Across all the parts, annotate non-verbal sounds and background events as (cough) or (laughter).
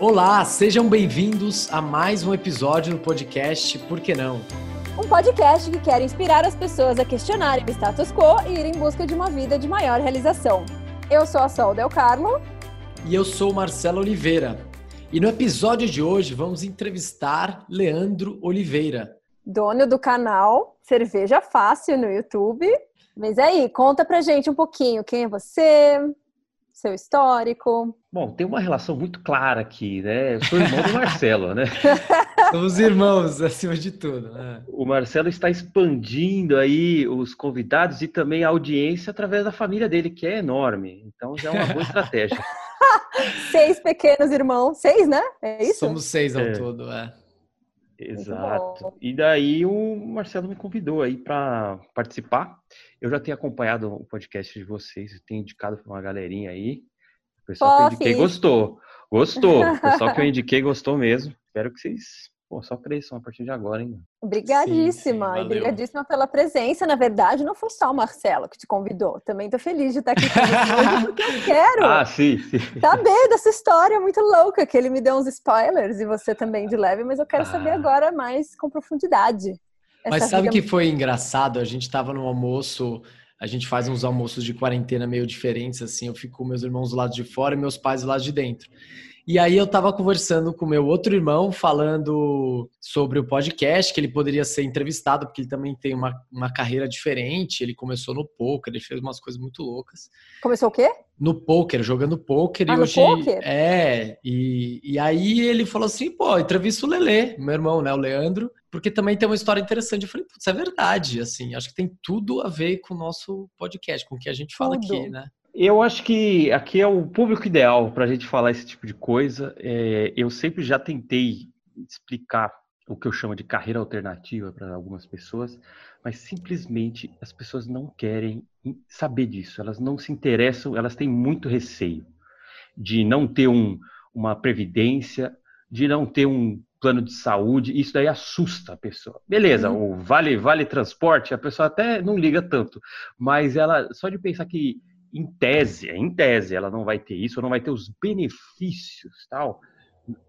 Olá, sejam bem-vindos a mais um episódio do podcast Por que não? Um podcast que quer inspirar as pessoas a questionarem o status quo e ir em busca de uma vida de maior realização. Eu sou a Sol Del Carlo. E eu sou Marcelo Oliveira. E no episódio de hoje vamos entrevistar Leandro Oliveira. Dono do canal Cerveja Fácil no YouTube. Mas aí, conta pra gente um pouquinho quem é você, seu histórico? Bom, tem uma relação muito clara aqui, né? Eu sou irmão do (laughs) Marcelo, né? Somos irmãos, acima de tudo. Né? O Marcelo está expandindo aí os convidados e também a audiência através da família dele, que é enorme. Então já é uma boa estratégia. (laughs) seis pequenos irmãos, seis, né? É isso? Somos seis ao é. todo, é. Exato. E daí o Marcelo me convidou aí para participar. Eu já tenho acompanhado o podcast de vocês, tenho indicado para uma galerinha aí. O pessoal que eu indiquei gostou. Gostou. O pessoal que eu indiquei gostou mesmo. Espero que vocês Pô, só cresçam a partir de agora, hein? Obrigadíssima. Sim, sim, obrigadíssima pela presença. Na verdade, não foi só o Marcelo que te convidou. Também tô feliz de estar aqui com você (laughs) porque eu quero ah, sim, sim. saber dessa história muito louca, que ele me deu uns spoilers e você também de leve, mas eu quero ah. saber agora mais com profundidade. Mas sabe que foi engraçado? A gente estava no almoço, a gente faz uns almoços de quarentena meio diferentes, assim. Eu fico com meus irmãos do lado de fora e meus pais do lado de dentro. E aí eu tava conversando com meu outro irmão, falando sobre o podcast, que ele poderia ser entrevistado, porque ele também tem uma, uma carreira diferente. Ele começou no poker, ele fez umas coisas muito loucas. Começou o quê? No poker, jogando poker. Ah, e hoje. Poker? É, e, e aí ele falou assim: pô, entrevista o Lelê, meu irmão, né, o Leandro, porque também tem uma história interessante. Eu falei, putz, é verdade, assim, acho que tem tudo a ver com o nosso podcast, com o que a gente fala tudo. aqui, né? Eu acho que aqui é o público ideal para a gente falar esse tipo de coisa. É, eu sempre já tentei explicar o que eu chamo de carreira alternativa para algumas pessoas, mas simplesmente as pessoas não querem saber disso, elas não se interessam, elas têm muito receio de não ter um, uma previdência, de não ter um plano de saúde, isso daí assusta a pessoa. Beleza, uhum. o vale vale transporte, a pessoa até não liga tanto, mas ela só de pensar que em tese, em tese, ela não vai ter isso, não vai ter os benefícios tal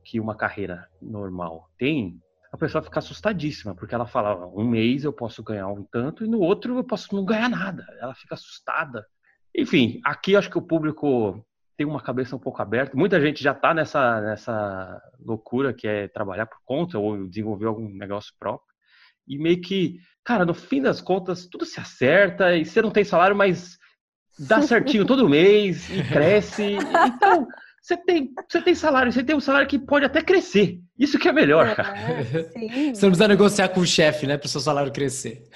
que uma carreira normal tem, a pessoa fica assustadíssima, porque ela fala, um mês eu posso ganhar um tanto e no outro eu posso não ganhar nada. Ela fica assustada. Enfim, aqui acho que o público tem uma cabeça um pouco aberta. Muita gente já está nessa, nessa loucura que é trabalhar por conta ou desenvolver algum negócio próprio. E meio que, cara, no fim das contas, tudo se acerta e você não tem salário, mas dá (laughs) certinho todo mês e (laughs) cresce. Então, você tem, você tem salário, você tem um salário que pode até crescer. Isso que é melhor, é, cara. Sim. Você não precisa negociar com o chefe, né, para o seu salário crescer.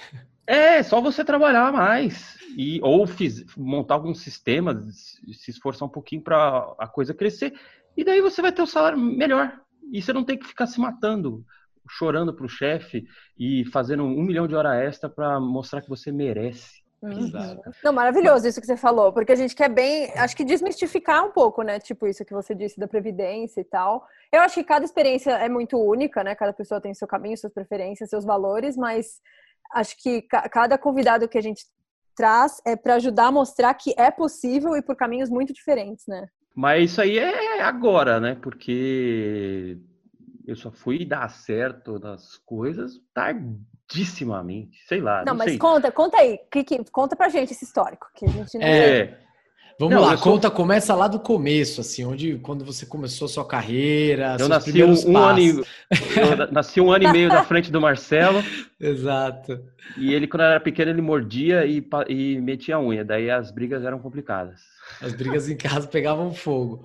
É, só você trabalhar mais e ou fiz, montar algum sistema, se esforçar um pouquinho para a coisa crescer e daí você vai ter um salário melhor e você não tem que ficar se matando, chorando para o chefe e fazendo um milhão de hora extra para mostrar que você merece. Uhum. Não, maravilhoso isso que você falou, porque a gente quer bem, acho que desmistificar um pouco, né? Tipo isso que você disse da previdência e tal. Eu acho que cada experiência é muito única, né? Cada pessoa tem seu caminho, suas preferências, seus valores, mas acho que cada convidado que a gente traz é para ajudar a mostrar que é possível e por caminhos muito diferentes, né? Mas isso aí é agora, né? Porque eu só fui dar certo nas coisas tardissimamente, sei lá. Não, não mas sei. conta, conta aí, que, que, conta pra gente esse histórico, que a gente não é, Vamos não, lá, sou... conta começa lá do começo, assim, onde quando você começou sua carreira, eu nasci um, um ano e, eu nasci um ano e meio na frente do Marcelo. (laughs) Exato. E ele quando era pequeno ele mordia e, e metia a unha, daí as brigas eram complicadas. As brigas em casa pegavam fogo.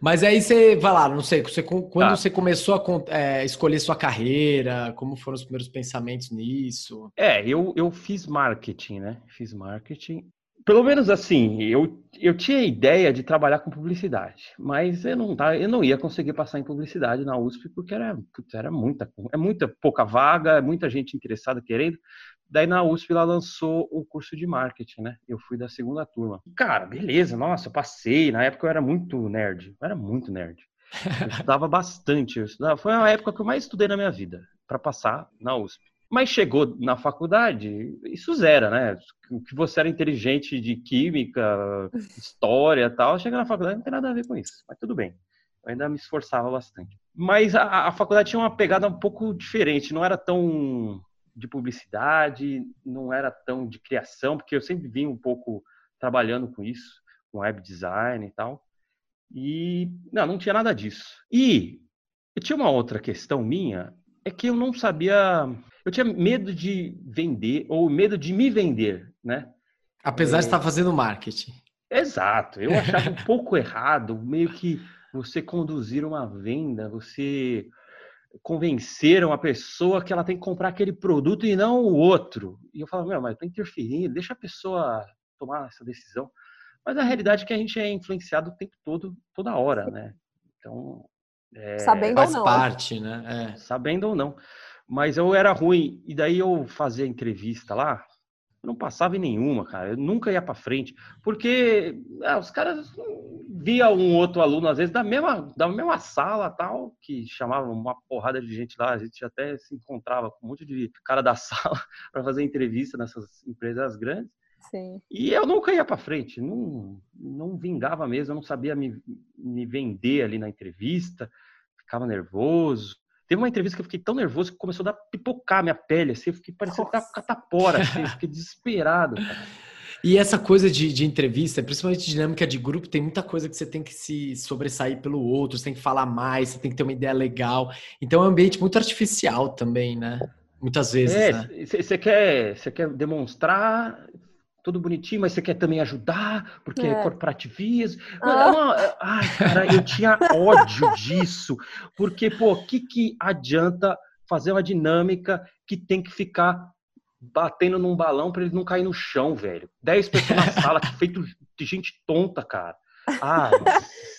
Mas aí você vai lá, não sei, você, quando tá. você começou a é, escolher sua carreira, como foram os primeiros pensamentos nisso? É, eu, eu fiz marketing, né? Fiz marketing. Pelo menos assim, eu, eu tinha a ideia de trabalhar com publicidade, mas eu não, eu não ia conseguir passar em publicidade na USP porque era, era muita, é muita pouca vaga, é muita gente interessada querendo. Daí na USP ela lançou o curso de marketing, né? Eu fui da segunda turma. Cara, beleza, nossa, passei. Na época eu era muito nerd, eu era muito nerd. Eu estudava (laughs) bastante, eu estudava, foi a época que eu mais estudei na minha vida para passar na USP. Mas chegou na faculdade, isso zera, né? Que você era inteligente de química, (laughs) história tal, chega na faculdade não tem nada a ver com isso, mas tudo bem. Eu ainda me esforçava bastante. Mas a, a faculdade tinha uma pegada um pouco diferente, não era tão de publicidade, não era tão de criação, porque eu sempre vim um pouco trabalhando com isso, com web design e tal. E não, não tinha nada disso. E eu tinha uma outra questão minha, é que eu não sabia, eu tinha medo de vender ou medo de me vender, né? Apesar é... de estar fazendo marketing. Exato, eu (laughs) achava um pouco errado, meio que você conduzir uma venda, você convencer uma pessoa que ela tem que comprar aquele produto e não o outro. E eu falava, meu, mas tá interferindo, deixa a pessoa tomar essa decisão. Mas a realidade é que a gente é influenciado o tempo todo, toda hora, né? Então. É, sabendo faz ou não. parte, né? É. Sabendo ou não. Mas eu era ruim. E daí eu fazia entrevista lá, eu não passava em nenhuma, cara. Eu nunca ia para frente. Porque ah, os caras via um outro aluno, às vezes, da mesma, da mesma sala tal, que chamava uma porrada de gente lá. A gente até se encontrava com um monte de cara da (laughs) sala para fazer entrevista nessas empresas grandes. Sim. E eu nunca ia para frente, não, não vingava mesmo, eu não sabia me, me vender ali na entrevista, ficava nervoso. Teve uma entrevista que eu fiquei tão nervoso que começou a dar pipocar minha pele, assim, eu fiquei parecendo Nossa. catapora, assim, eu fiquei (laughs) desesperado. Cara. E essa coisa de, de entrevista, principalmente dinâmica de grupo, tem muita coisa que você tem que se sobressair pelo outro, você tem que falar mais, você tem que ter uma ideia legal. Então é um ambiente muito artificial também, né? Muitas vezes. É, você né? quer, você quer demonstrar tudo bonitinho, mas você quer também ajudar, porque é, é corporativismo. Ah. ai, cara, eu tinha ódio (laughs) disso. Porque, pô, o que, que adianta fazer uma dinâmica que tem que ficar batendo num balão para ele não cair no chão, velho? Dez pessoas na sala, que feito de gente tonta, cara. Ah,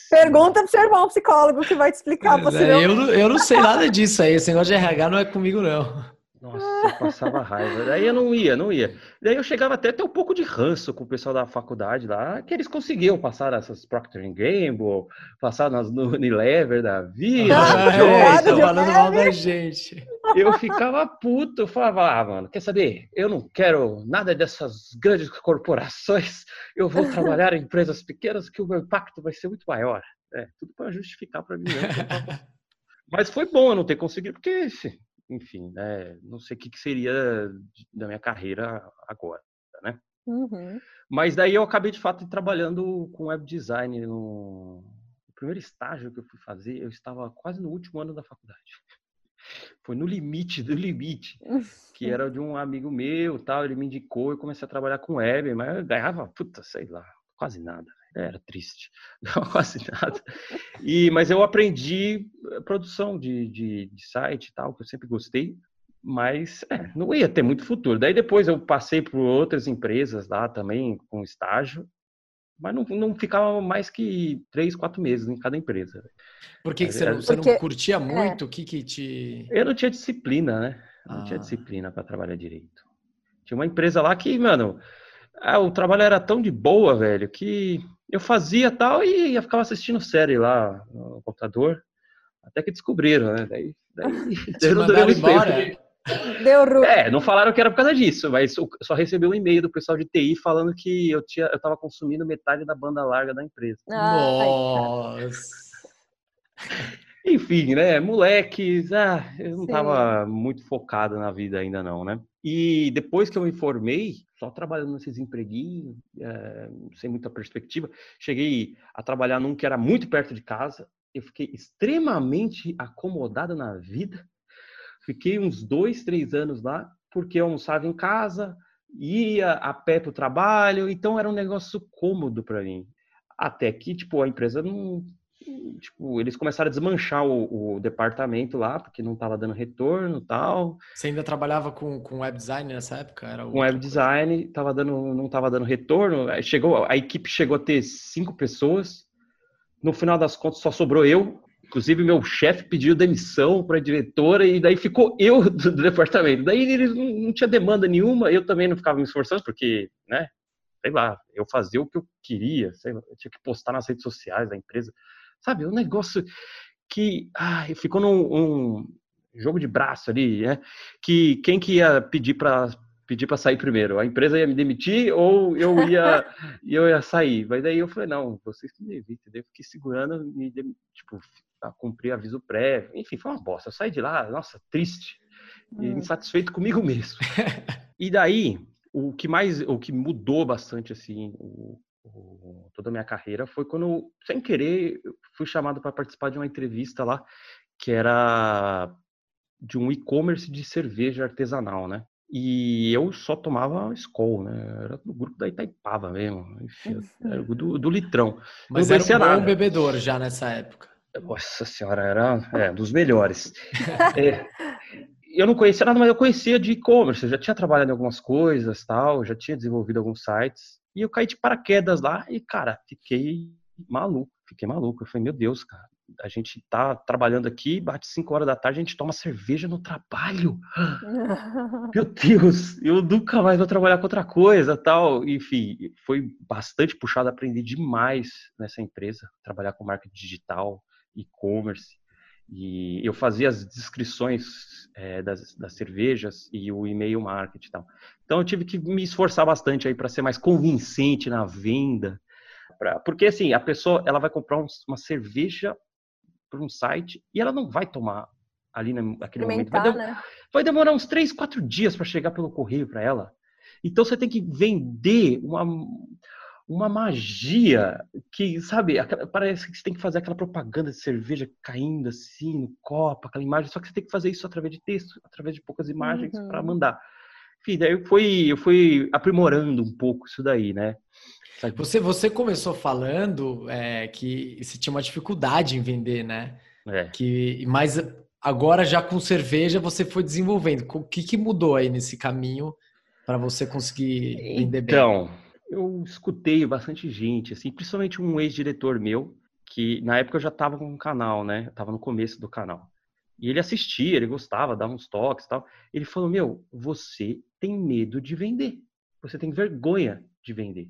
Pergunta pro seu irmão psicólogo que vai te explicar. É, eu, eu não sei nada disso aí. Esse negócio de RH não é comigo, não. Nossa, eu passava raiva. Daí eu não ia, não ia. Daí eu chegava até a ter um pouco de ranço com o pessoal da faculdade lá, que eles conseguiam passar essas Procter Gamble, passar nas, no Unilever da vida. Ah, é, tá falando mal da gente. Eu ficava puto, eu falava, ah, mano, quer saber? Eu não quero nada dessas grandes corporações, eu vou trabalhar em empresas pequenas que o meu impacto vai ser muito maior. É, tudo para justificar para mim. Né? (laughs) Mas foi bom eu não ter conseguido, porque enfim, né, não sei o que, que seria da minha carreira agora, né? Uhum. Mas daí eu acabei de fato trabalhando com web design no... no primeiro estágio que eu fui fazer, eu estava quase no último ano da faculdade. (laughs) Foi no limite do limite, que (laughs) era de um amigo meu, tal, ele me indicou, eu comecei a trabalhar com web, mas eu ganhava, puta, sei lá, quase nada. Era triste, (laughs) não quase nada. E, mas eu aprendi eh, produção de, de, de site e tal, que eu sempre gostei, mas é, não ia ter muito futuro. Daí depois eu passei por outras empresas lá também, com estágio, mas não, não ficava mais que três, quatro meses em cada empresa. Por que, que você, não, você Porque, não curtia é. muito? O que, que te. Eu não tinha disciplina, né? Não ah. tinha disciplina para trabalhar direito. Tinha uma empresa lá que, mano, ah, o trabalho era tão de boa, velho, que eu fazia tal e eu ficava assistindo série lá no computador, até que descobriram, né? Daí, daí, (laughs) (laughs) daí não deu embora. Deu ru... É, não falaram que era por causa disso, mas só recebi um e-mail do pessoal de TI falando que eu tinha, eu tava consumindo metade da banda larga da empresa. Nossa. (laughs) Enfim, né? Moleques, ah, eu não Sim. tava muito focado na vida ainda não, né? E depois que eu me formei, só trabalhando nesses empreguinhos, é, sem muita perspectiva, cheguei a trabalhar num que era muito perto de casa. Eu fiquei extremamente acomodado na vida. Fiquei uns dois, três anos lá, porque eu almoçava em casa, ia a pé para o trabalho, então era um negócio cômodo para mim. Até que, tipo, a empresa não tipo, eles começaram a desmanchar o, o departamento lá, porque não estava dando retorno tal. Você ainda trabalhava com, com web design nessa época? Era com web design, tava dando, não estava dando retorno. Chegou, a equipe chegou a ter cinco pessoas. No final das contas, só sobrou eu. Inclusive, meu chefe pediu demissão para a diretora e daí ficou eu do, (laughs) do departamento. Daí eles não, não tinha demanda nenhuma, eu também não ficava me esforçando, porque, né, sei lá, eu fazia o que eu queria, sei lá, eu tinha que postar nas redes sociais da empresa. Sabe, um negócio que ai, ficou num um jogo de braço ali, né? Que quem que ia pedir para pedir para sair primeiro. A empresa ia me demitir ou eu ia, (laughs) eu ia sair. Mas daí eu falei, não, vocês que me demitem. Daí eu fiquei segurando, me, tipo, a cumprir aviso prévio. Enfim, foi uma bosta. Eu saí de lá, nossa, triste. E hum. insatisfeito comigo mesmo. (laughs) e daí, o que mais, o que mudou bastante, assim, o, o, toda a minha carreira foi quando, sem querer, fui chamado para participar de uma entrevista lá, que era de um e-commerce de cerveja artesanal, né? E eu só tomava Skol, né? Era do grupo da Itaipava mesmo. Enfim, era do, do litrão. Mas não era um nada. bom bebedor já nessa época. Nossa senhora, era é, dos melhores. é, eu não conhecia nada, mas eu conhecia de e-commerce. Eu já tinha trabalhado em algumas coisas, tal, já tinha desenvolvido alguns sites. E eu caí de paraquedas lá e, cara, fiquei maluco. Fiquei maluco. Eu falei, meu Deus, cara, a gente tá trabalhando aqui, bate 5 horas da tarde, a gente toma cerveja no trabalho. (laughs) Meu Deus, eu nunca mais vou trabalhar com outra coisa, tal. Enfim, foi bastante puxado, aprendi demais nessa empresa, trabalhar com marketing digital, e-commerce. E eu fazia as descrições é, das, das, cervejas e o e-mail marketing e tal. Então eu tive que me esforçar bastante aí para ser mais convincente na venda. Pra, porque assim, a pessoa ela vai comprar um, uma cerveja por um site e ela não vai tomar ali naquele momento. Vai, né? vai, demorar uns três, quatro dias para chegar pelo correio para ela. Então você tem que vender uma, uma magia que, sabe, parece que você tem que fazer aquela propaganda de cerveja caindo assim no copo, aquela imagem, só que você tem que fazer isso através de texto, através de poucas imagens uhum. para mandar. Enfim, daí eu fui, eu fui aprimorando um pouco isso daí, né? Você, você começou falando é, que você tinha uma dificuldade em vender, né? É. Que, mas agora já com cerveja você foi desenvolvendo. O que, que mudou aí nesse caminho para você conseguir vender bem? Então, eu escutei bastante gente, assim, principalmente um ex-diretor meu, que na época eu já estava com um canal, né? Eu tava no começo do canal. E ele assistia, ele gostava, dava uns toques e tal. Ele falou: Meu, você tem medo de vender. Você tem vergonha de vender.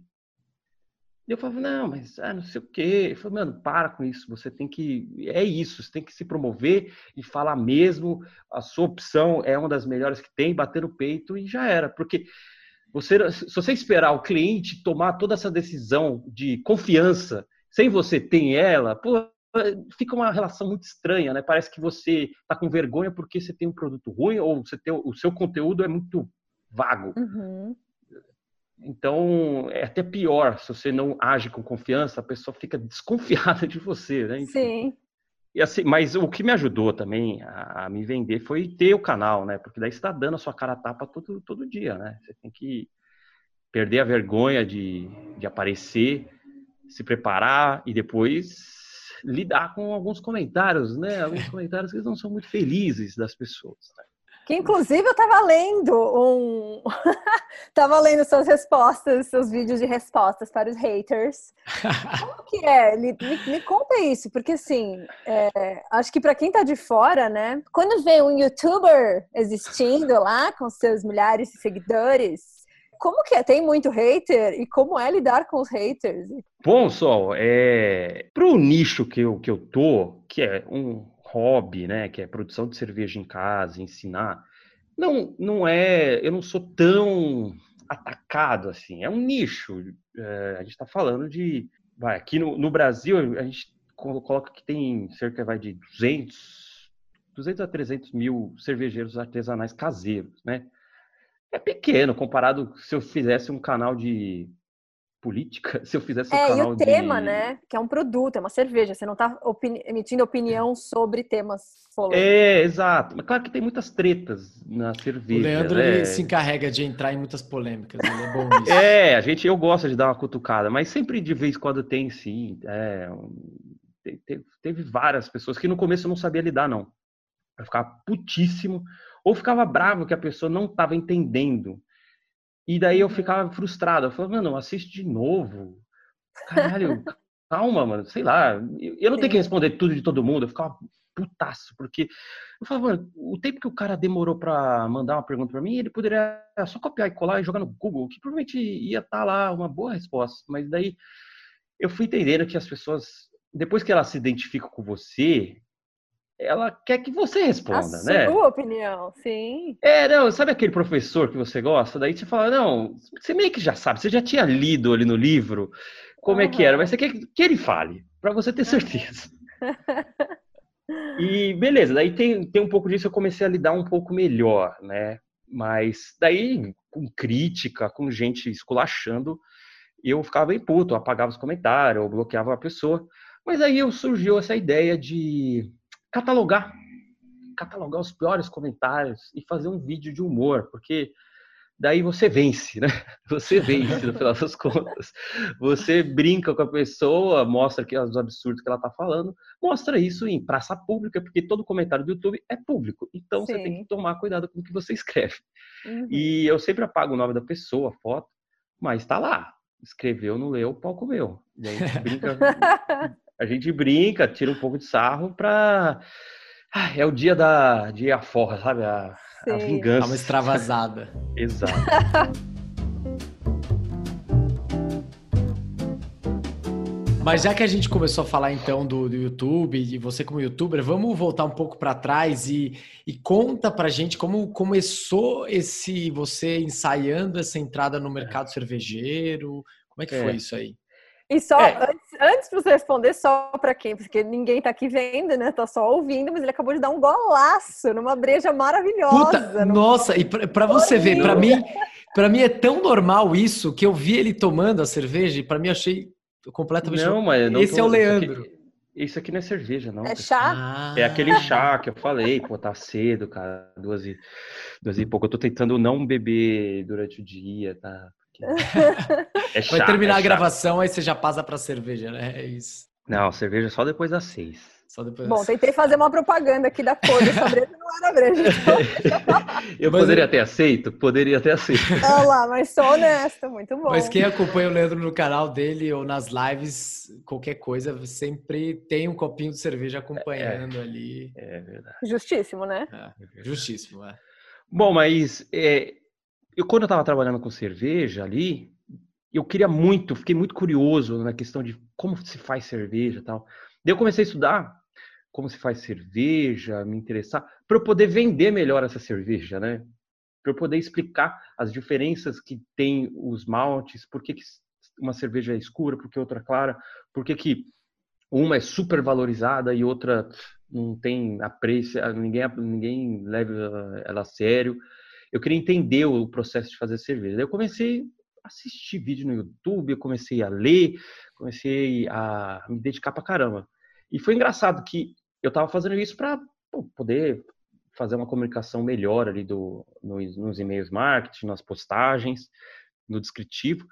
E eu falava, não, mas ah, não sei o quê. Ele falou, mano, para com isso. Você tem que. É isso, você tem que se promover e falar mesmo. A sua opção é uma das melhores que tem, bater no peito e já era. Porque você, se você esperar o cliente tomar toda essa decisão de confiança sem você ter ela, pô, fica uma relação muito estranha, né? Parece que você tá com vergonha porque você tem um produto ruim ou você tem, o seu conteúdo é muito vago. Uhum. Então, é até pior se você não age com confiança, a pessoa fica (laughs) desconfiada de você, né? Enfim. Sim. E assim, mas o que me ajudou também a, a me vender foi ter o canal, né? Porque daí você está dando a sua cara a tapa todo, todo dia, né? Você tem que perder a vergonha de, de aparecer, se preparar e depois lidar com alguns comentários, né? Alguns (laughs) comentários que não são muito felizes das pessoas, né? Que inclusive eu estava lendo um. (laughs) tava lendo suas respostas, seus vídeos de respostas para os haters. (laughs) Como que é? Me, me, me conta isso, porque assim, é, acho que para quem está de fora, né? Quando vê um youtuber existindo lá com seus milhares de seguidores, como que é? Tem muito hater? E como é lidar com os haters? Bom, Sol, é... pro nicho que eu, que eu tô, que é um hobby, né, que é produção de cerveja em casa, ensinar, não, não é, eu não sou tão atacado assim, é um nicho. É, a gente está falando de, vai, aqui no, no, Brasil a gente coloca que tem cerca vai, de 200, 200 a 300 mil cervejeiros artesanais caseiros, né? É pequeno comparado se eu fizesse um canal de política (laughs) se eu fizesse um é, canal e o tema, né? Que é um produto, é uma cerveja. Você não está opini emitindo opinião sobre temas polêmicos. É, exato. Mas claro que tem muitas tretas na cerveja. O Leandro né? se encarrega de entrar em muitas polêmicas. Ele é bom nisso. (laughs) é, a gente, eu gosto de dar uma cutucada, mas sempre de vez em quando tem, sim. É, teve, teve várias pessoas que no começo eu não sabia lidar, não. Eu ficava putíssimo, ou ficava bravo que a pessoa não estava entendendo e daí eu uhum. ficava frustrado. Eu falava, mano, assiste de novo. Caralho, calma, mano. Sei lá. Eu não tenho que responder tudo de todo mundo. Eu ficava putaço, porque eu falava, mano, o tempo que o cara demorou para mandar uma pergunta para mim, ele poderia só copiar e colar e jogar no Google, que provavelmente ia estar tá lá uma boa resposta. Mas daí eu fui entendendo que as pessoas, depois que elas se identificam com você, ela quer que você responda, a né? sua opinião, sim. É, não, sabe aquele professor que você gosta? Daí você fala, não, você meio que já sabe, você já tinha lido ali no livro como uhum. é que era, mas você quer que ele fale, para você ter certeza. e beleza, daí tem, tem um pouco disso, eu comecei a lidar um pouco melhor, né? Mas daí, com crítica, com gente esculachando, eu ficava bem puto, eu apagava os comentários, eu bloqueava a pessoa. Mas aí surgiu essa ideia de catalogar, catalogar os piores comentários e fazer um vídeo de humor, porque daí você vence, né? (laughs) Você vence no final das contas. Você brinca com a pessoa, mostra que os absurdos que ela está falando, mostra isso em praça pública, porque todo comentário do YouTube é público. Então Sim. você tem que tomar cuidado com o que você escreve. Uhum. E eu sempre apago o nome da pessoa, a foto, mas está lá. Escreveu, não leu, o palco meu. E aí a gente brinca, (laughs) a gente brinca, tira um pouco de sarro para é o dia da de a forra, sabe? A, a vingança. Dá uma extravasada. (laughs) Exato. (laughs) Mas já que a gente começou a falar então do, do YouTube e você como youtuber, vamos voltar um pouco para trás e, e conta pra gente como começou esse você ensaiando essa entrada no mercado cervejeiro. Como é que é. foi isso aí? E só, é. antes, antes de você responder, só para quem? Porque ninguém tá aqui vendo, né? Tá só ouvindo, mas ele acabou de dar um golaço numa breja maravilhosa. Puta, nossa, e para você ver, para mim, para mim é tão normal isso que eu vi ele tomando a cerveja e para mim achei completamente. Não, mas não esse tô, é o Leandro. Isso aqui, isso aqui, não é cerveja, não. É chá? Ah. É aquele chá que eu falei, pô, tá cedo, cara, duas e, duas e pouco. Eu tô tentando não beber durante o dia, tá? (laughs) É chato, Vai terminar é a gravação, aí você já passa pra cerveja, né? É isso. Não, cerveja só depois das seis. Só depois Bom, tentei fazer uma propaganda aqui da cor dessa breja, não era breja. (laughs) Então... eu mas poderia eu... ter aceito? Poderia ter aceito. Olha lá, mas sou honesto, muito bom. Mas quem acompanha o Leandro no canal dele ou nas lives, qualquer coisa, sempre tem um copinho de cerveja acompanhando é, ali. É verdade. Justíssimo, né? É, justíssimo, é. Bom, mas é, eu quando eu estava trabalhando com cerveja ali, eu queria muito, fiquei muito curioso na questão de como se faz cerveja e tal. Daí eu comecei a estudar como se faz cerveja, me interessar, para eu poder vender melhor essa cerveja, né? Para eu poder explicar as diferenças que tem os maltes, por que, que uma cerveja é escura, por que outra é clara, por que, que uma é super valorizada e outra não tem apreço, ninguém, ninguém leva ela a sério eu queria entender o processo de fazer cerveja. Daí eu comecei a assistir vídeo no YouTube, eu comecei a ler, comecei a me dedicar pra caramba. E foi engraçado que eu estava fazendo isso para poder fazer uma comunicação melhor ali do, nos, nos e-mails marketing, nas postagens, no descritivo.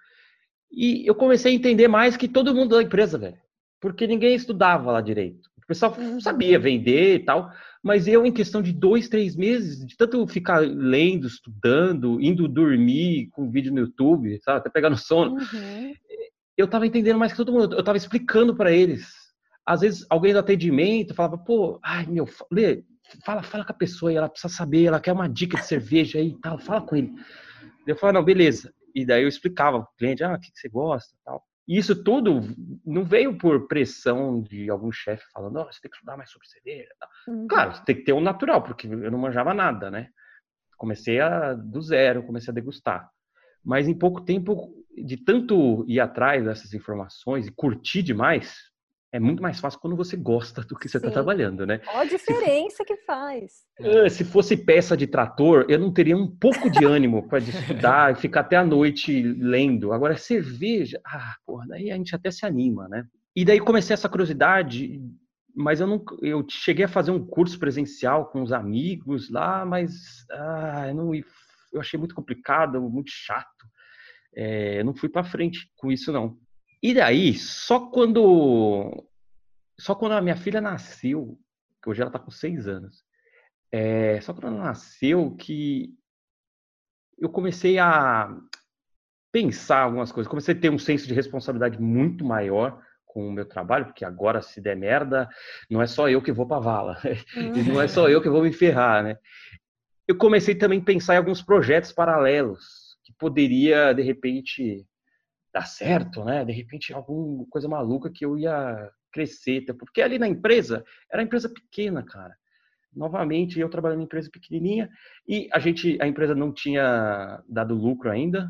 E eu comecei a entender mais que todo mundo da empresa, velho. Porque ninguém estudava lá direito. O pessoal uhum. sabia vender e tal, mas eu, em questão de dois, três meses, de tanto ficar lendo, estudando, indo dormir com vídeo no YouTube, sabe, até pegar no sono, uhum. eu tava entendendo mais que todo mundo. Eu tava explicando para eles. Às vezes, alguém do atendimento falava, pô, ai, meu, Lê, fala, fala com a pessoa aí, ela precisa saber, ela quer uma dica de cerveja aí e tal, fala com ele. Eu falava, não, beleza. E daí eu explicava pro cliente, ah, o que, que você gosta tal. E isso tudo não veio por pressão de algum chefe falando, oh, você tem que estudar mais sobre cerveja. Uhum. Claro, você tem que ter um natural, porque eu não manjava nada, né? Comecei a, do zero, comecei a degustar. Mas em pouco tempo, de tanto ir atrás dessas informações e curtir demais, é muito mais fácil quando você gosta do que você está trabalhando, né? Olha a diferença se, que faz. É, se fosse peça de trator, eu não teria um pouco de ânimo para estudar e ficar até a noite lendo. Agora, cerveja, ah, porra, daí a gente até se anima, né? E daí comecei essa curiosidade, mas eu não, eu cheguei a fazer um curso presencial com os amigos lá, mas ah, eu, não, eu achei muito complicado, muito chato. É, eu não fui para frente com isso não. E daí, só quando só quando a minha filha nasceu, que hoje ela está com seis anos, é, só quando ela nasceu que eu comecei a pensar algumas coisas, comecei a ter um senso de responsabilidade muito maior com o meu trabalho, porque agora se der merda, não é só eu que vou para vala, uhum. (laughs) não é só eu que vou me ferrar, né? Eu comecei também a pensar em alguns projetos paralelos que poderia de repente dar certo, né? De repente alguma coisa maluca que eu ia crescer, porque ali na empresa, era uma empresa pequena, cara. Novamente, eu trabalhando em empresa pequenininha e a gente, a empresa não tinha dado lucro ainda.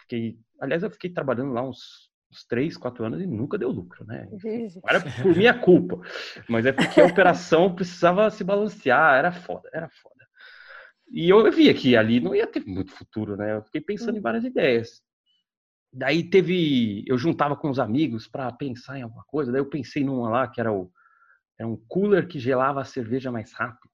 Fiquei, aliás, eu fiquei trabalhando lá uns, uns três, quatro anos e nunca deu lucro, né? Era por minha culpa, mas é porque a operação (laughs) precisava se balancear, era foda, era foda. E eu via que ali não ia ter muito futuro, né? Eu fiquei pensando em várias ideias. Daí teve, eu juntava com os amigos para pensar em alguma coisa. Daí eu pensei numa lá que era o era um cooler que gelava a cerveja mais rápido.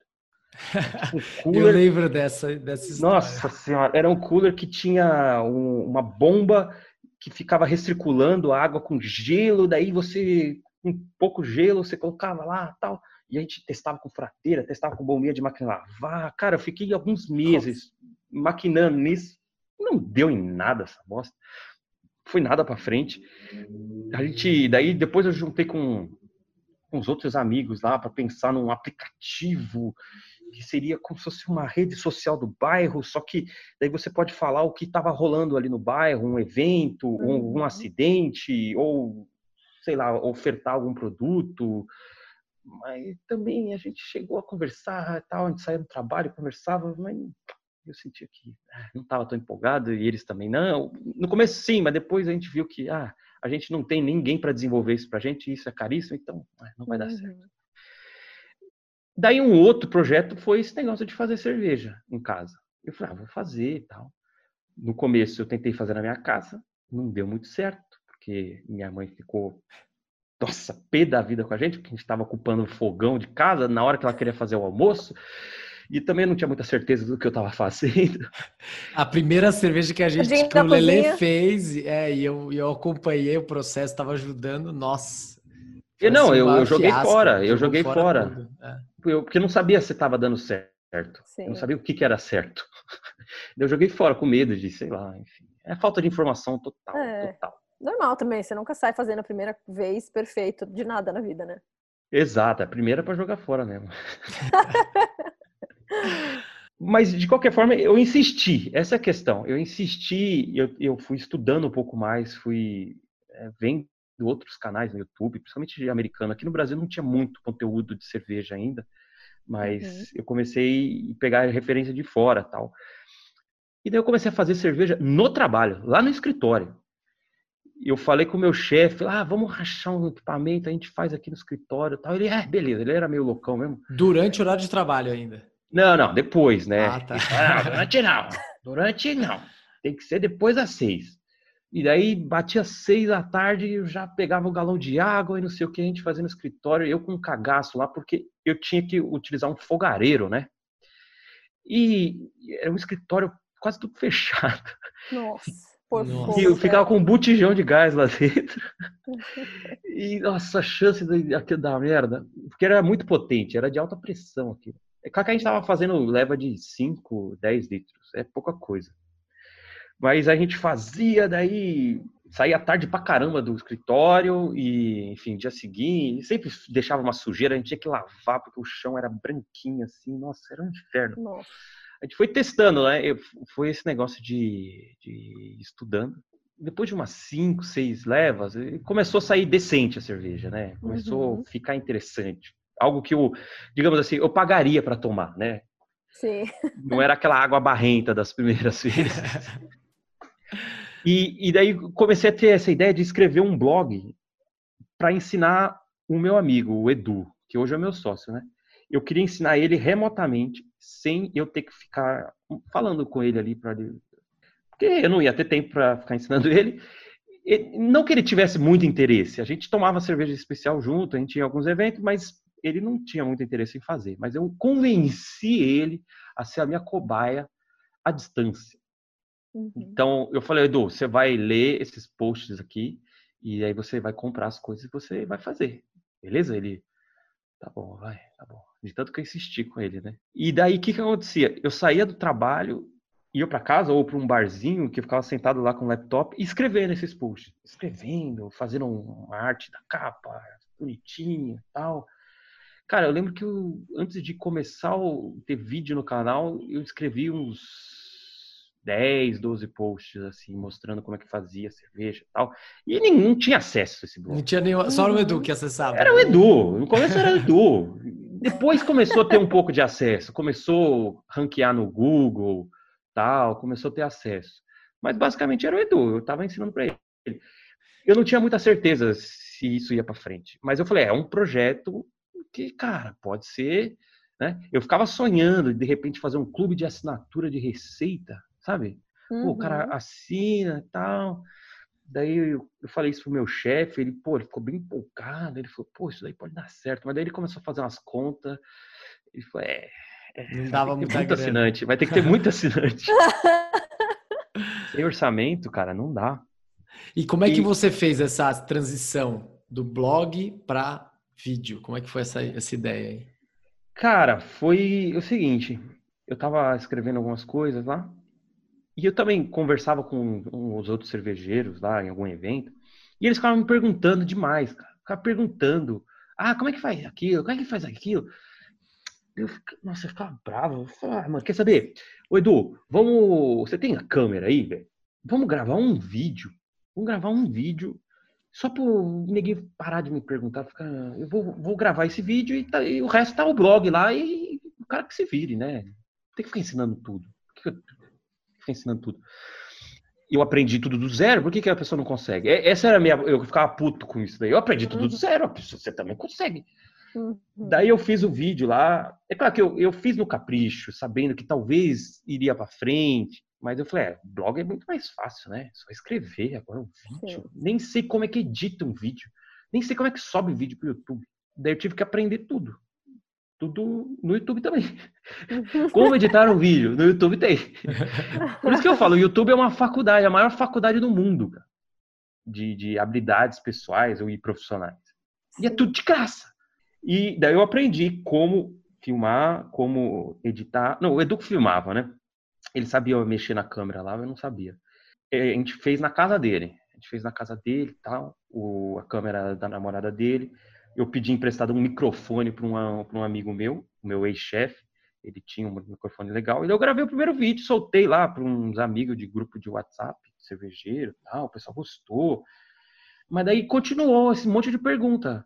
Um (laughs) cooler... eu lembro dessa, dessa história. Nossa senhora, era um cooler que tinha um, uma bomba que ficava recirculando água com gelo. Daí você, com um pouco gelo, você colocava lá tal. E a gente testava com frateira, testava com bombinha de máquina lavar. Cara, eu fiquei alguns meses Nossa. maquinando nisso. Não deu em nada essa bosta foi nada para frente. A gente, daí depois eu juntei com, com os outros amigos lá para pensar num aplicativo que seria como se fosse uma rede social do bairro, só que daí você pode falar o que estava rolando ali no bairro, um evento, uhum. um acidente, ou sei lá, ofertar algum produto. Mas também a gente chegou a conversar, tal, a gente saía do trabalho, conversava, mas eu sentia que ah, não estava tão empolgado e eles também não. No começo sim, mas depois a gente viu que ah, a gente não tem ninguém para desenvolver isso para a gente, isso é caríssimo, então ah, não vai dar uhum. certo. Daí um outro projeto foi esse negócio de fazer cerveja em casa. Eu falei, ah, vou fazer e tal. No começo eu tentei fazer na minha casa, não deu muito certo, porque minha mãe ficou, nossa, pé da vida com a gente, porque a gente estava ocupando o fogão de casa na hora que ela queria fazer o almoço e também não tinha muita certeza do que eu estava (laughs) fazendo. A primeira cerveja que a gente, que o Lele fez, é, e eu, eu acompanhei o processo, estava ajudando, nossa. E não, eu, eu joguei fiasco, fora, eu joguei fora. fora. É. Eu, porque eu não sabia se estava dando certo. Sim. Eu não sabia o que, que era certo. (laughs) Eu joguei fora com medo de, sei lá, enfim. É falta de informação total, é. total. Normal também, você nunca sai fazendo a primeira vez perfeito de nada na vida, né? Exato, a primeira é para jogar fora mesmo. (laughs) Mas, de qualquer forma, eu insisti. Essa é a questão. Eu insisti, eu, eu fui estudando um pouco mais, fui é, vendo outros canais no YouTube, principalmente americano. Aqui no Brasil não tinha muito conteúdo de cerveja ainda, mas uhum. eu comecei a pegar referência de fora tal. E daí eu comecei a fazer cerveja no trabalho, lá no escritório. Eu falei com o meu chefe, ah, vamos rachar um equipamento, a gente faz aqui no escritório tal. Ele, ah, beleza, ele era meio loucão mesmo. Durante o horário de trabalho ainda. Não, não, depois, né? Ah, tá. Ah, durante não. Durante não. Tem que ser depois das seis. E daí batia seis da tarde, eu já pegava um galão de água e não sei o que a gente fazia no escritório, eu com um cagaço lá, porque eu tinha que utilizar um fogareiro, né? E era um escritório quase tudo fechado. Nossa. (laughs) Nossa. E eu ficava com um botijão de gás lá dentro. (laughs) e nossa, a chance daquilo dar merda, porque era muito potente, era de alta pressão aquilo. É claro que a gente estava fazendo leva de 5, 10 litros, é pouca coisa. Mas a gente fazia, daí saía tarde pra caramba do escritório e, enfim, dia seguinte, sempre deixava uma sujeira, a gente tinha que lavar porque o chão era branquinho assim, nossa, era um inferno. Nossa. A gente foi testando, né? Foi esse negócio de, de estudando. Depois de umas 5, 6 levas, começou a sair decente a cerveja, né? Começou uhum. a ficar interessante algo que eu, digamos assim, eu pagaria para tomar, né? Sim. Não era aquela água barrenta das primeiras vezes. (laughs) E, e daí comecei a ter essa ideia de escrever um blog para ensinar o meu amigo, o Edu, que hoje é meu sócio, né? Eu queria ensinar ele remotamente, sem eu ter que ficar falando com ele ali para porque eu não ia ter tempo para ficar ensinando ele. Não que ele tivesse muito interesse. A gente tomava cerveja especial junto, a gente ia em alguns eventos, mas ele não tinha muito interesse em fazer, mas eu convenci ele a ser a minha cobaia à distância. Uhum. Então, eu falei, Edu, você vai ler esses posts aqui e aí você vai comprar as coisas e você vai fazer. Beleza? Ele, tá bom, vai, tá bom. De tanto que eu insisti com ele, né? E daí, o que que acontecia? Eu saía do trabalho, ia para casa ou para um barzinho que eu ficava sentado lá com o laptop e escrevendo esses posts. Escrevendo, fazendo uma arte da capa, bonitinha e tal. Cara, eu lembro que eu, antes de começar a ter vídeo no canal, eu escrevi uns 10, 12 posts, assim, mostrando como é que fazia cerveja e tal. E nenhum tinha acesso a esse blog. Não tinha nenhum, só o Edu que acessava. Era o Edu, no começo era o Edu. Depois começou a ter um pouco de acesso, começou a ranquear no Google, tal, começou a ter acesso. Mas basicamente era o Edu, eu estava ensinando para ele. Eu não tinha muita certeza se isso ia para frente, mas eu falei, é um projeto que, cara, pode ser, né? Eu ficava sonhando de repente fazer um clube de assinatura de receita, sabe? Pô, o cara Uhum. assina e tal. Daí eu, eu falei isso pro meu chefe, ele, pô, ele ficou bem empolgado, ele falou, pô, isso daí pode dar certo. Mas daí ele começou a fazer umas contas, ele falou, é, é, Não dava que muito grana. assinante, vai ter que ter muito assinante. (laughs) Sem orçamento, cara, não dá. E como é que E- você fez essa transição do blog para vídeo? Como é que foi essa, essa ideia aí? Cara, foi o seguinte, eu tava escrevendo algumas coisas lá, e eu também conversava com os outros cervejeiros lá em algum evento, e eles ficavam me perguntando demais, cara. Ficavam perguntando, ah, como é que faz aquilo? Como é que faz aquilo? Eu, fica- nossa, eu ficava bravo. Eu falava, ah, mano, quer saber? Ô Edu, vamos. Você tem a câmera aí, velho? Vamos gravar um vídeo. Vamos gravar um vídeo. Só pro ninguém parar de me perguntar. Ficar, eu vou, vou gravar esse vídeo e, tá- e o resto tá o blog lá e o cara que se vire, né? Tem que ficar ensinando tudo. Por que ficar ensinando tudo? Eu aprendi tudo do zero, por que, que a pessoa não consegue? É- Essa era a minha. Eu ficava puto com isso daí. Eu aprendi tudo do Uhum. zero, a pessoa, você também consegue. Uhum. Daí eu fiz o vídeo lá. É claro que eu, eu fiz no capricho, sabendo que talvez iria pra frente. Mas eu falei, é, blog é muito mais fácil, né? Só escrever agora um vídeo. Sim. Nem sei como é que edita um vídeo. Nem sei como é que sobe vídeo pro YouTube. Daí eu tive que aprender tudo. Tudo no YouTube também. (laughs) Como editar um vídeo? No YouTube tem. (laughs) Por isso que eu falo, o YouTube é uma faculdade, a maior faculdade do mundo, cara. De, de habilidades pessoais ou e profissionais. E é tudo de graça. E daí eu aprendi como filmar, como editar. Não, o Edu filmava, né? Ele sabia mexer na câmera lá, eu não sabia. É, A gente fez na casa dele. A gente fez na casa dele tal, o, a câmera da namorada dele. Eu pedi emprestado um microfone para um, amigo meu, meu ex-chefe. Ele tinha um microfone legal. E eu gravei o primeiro vídeo, soltei lá para uns amigos de grupo de WhatsApp, cervejeiro e tal. O pessoal gostou. Mas daí continuou esse monte de pergunta.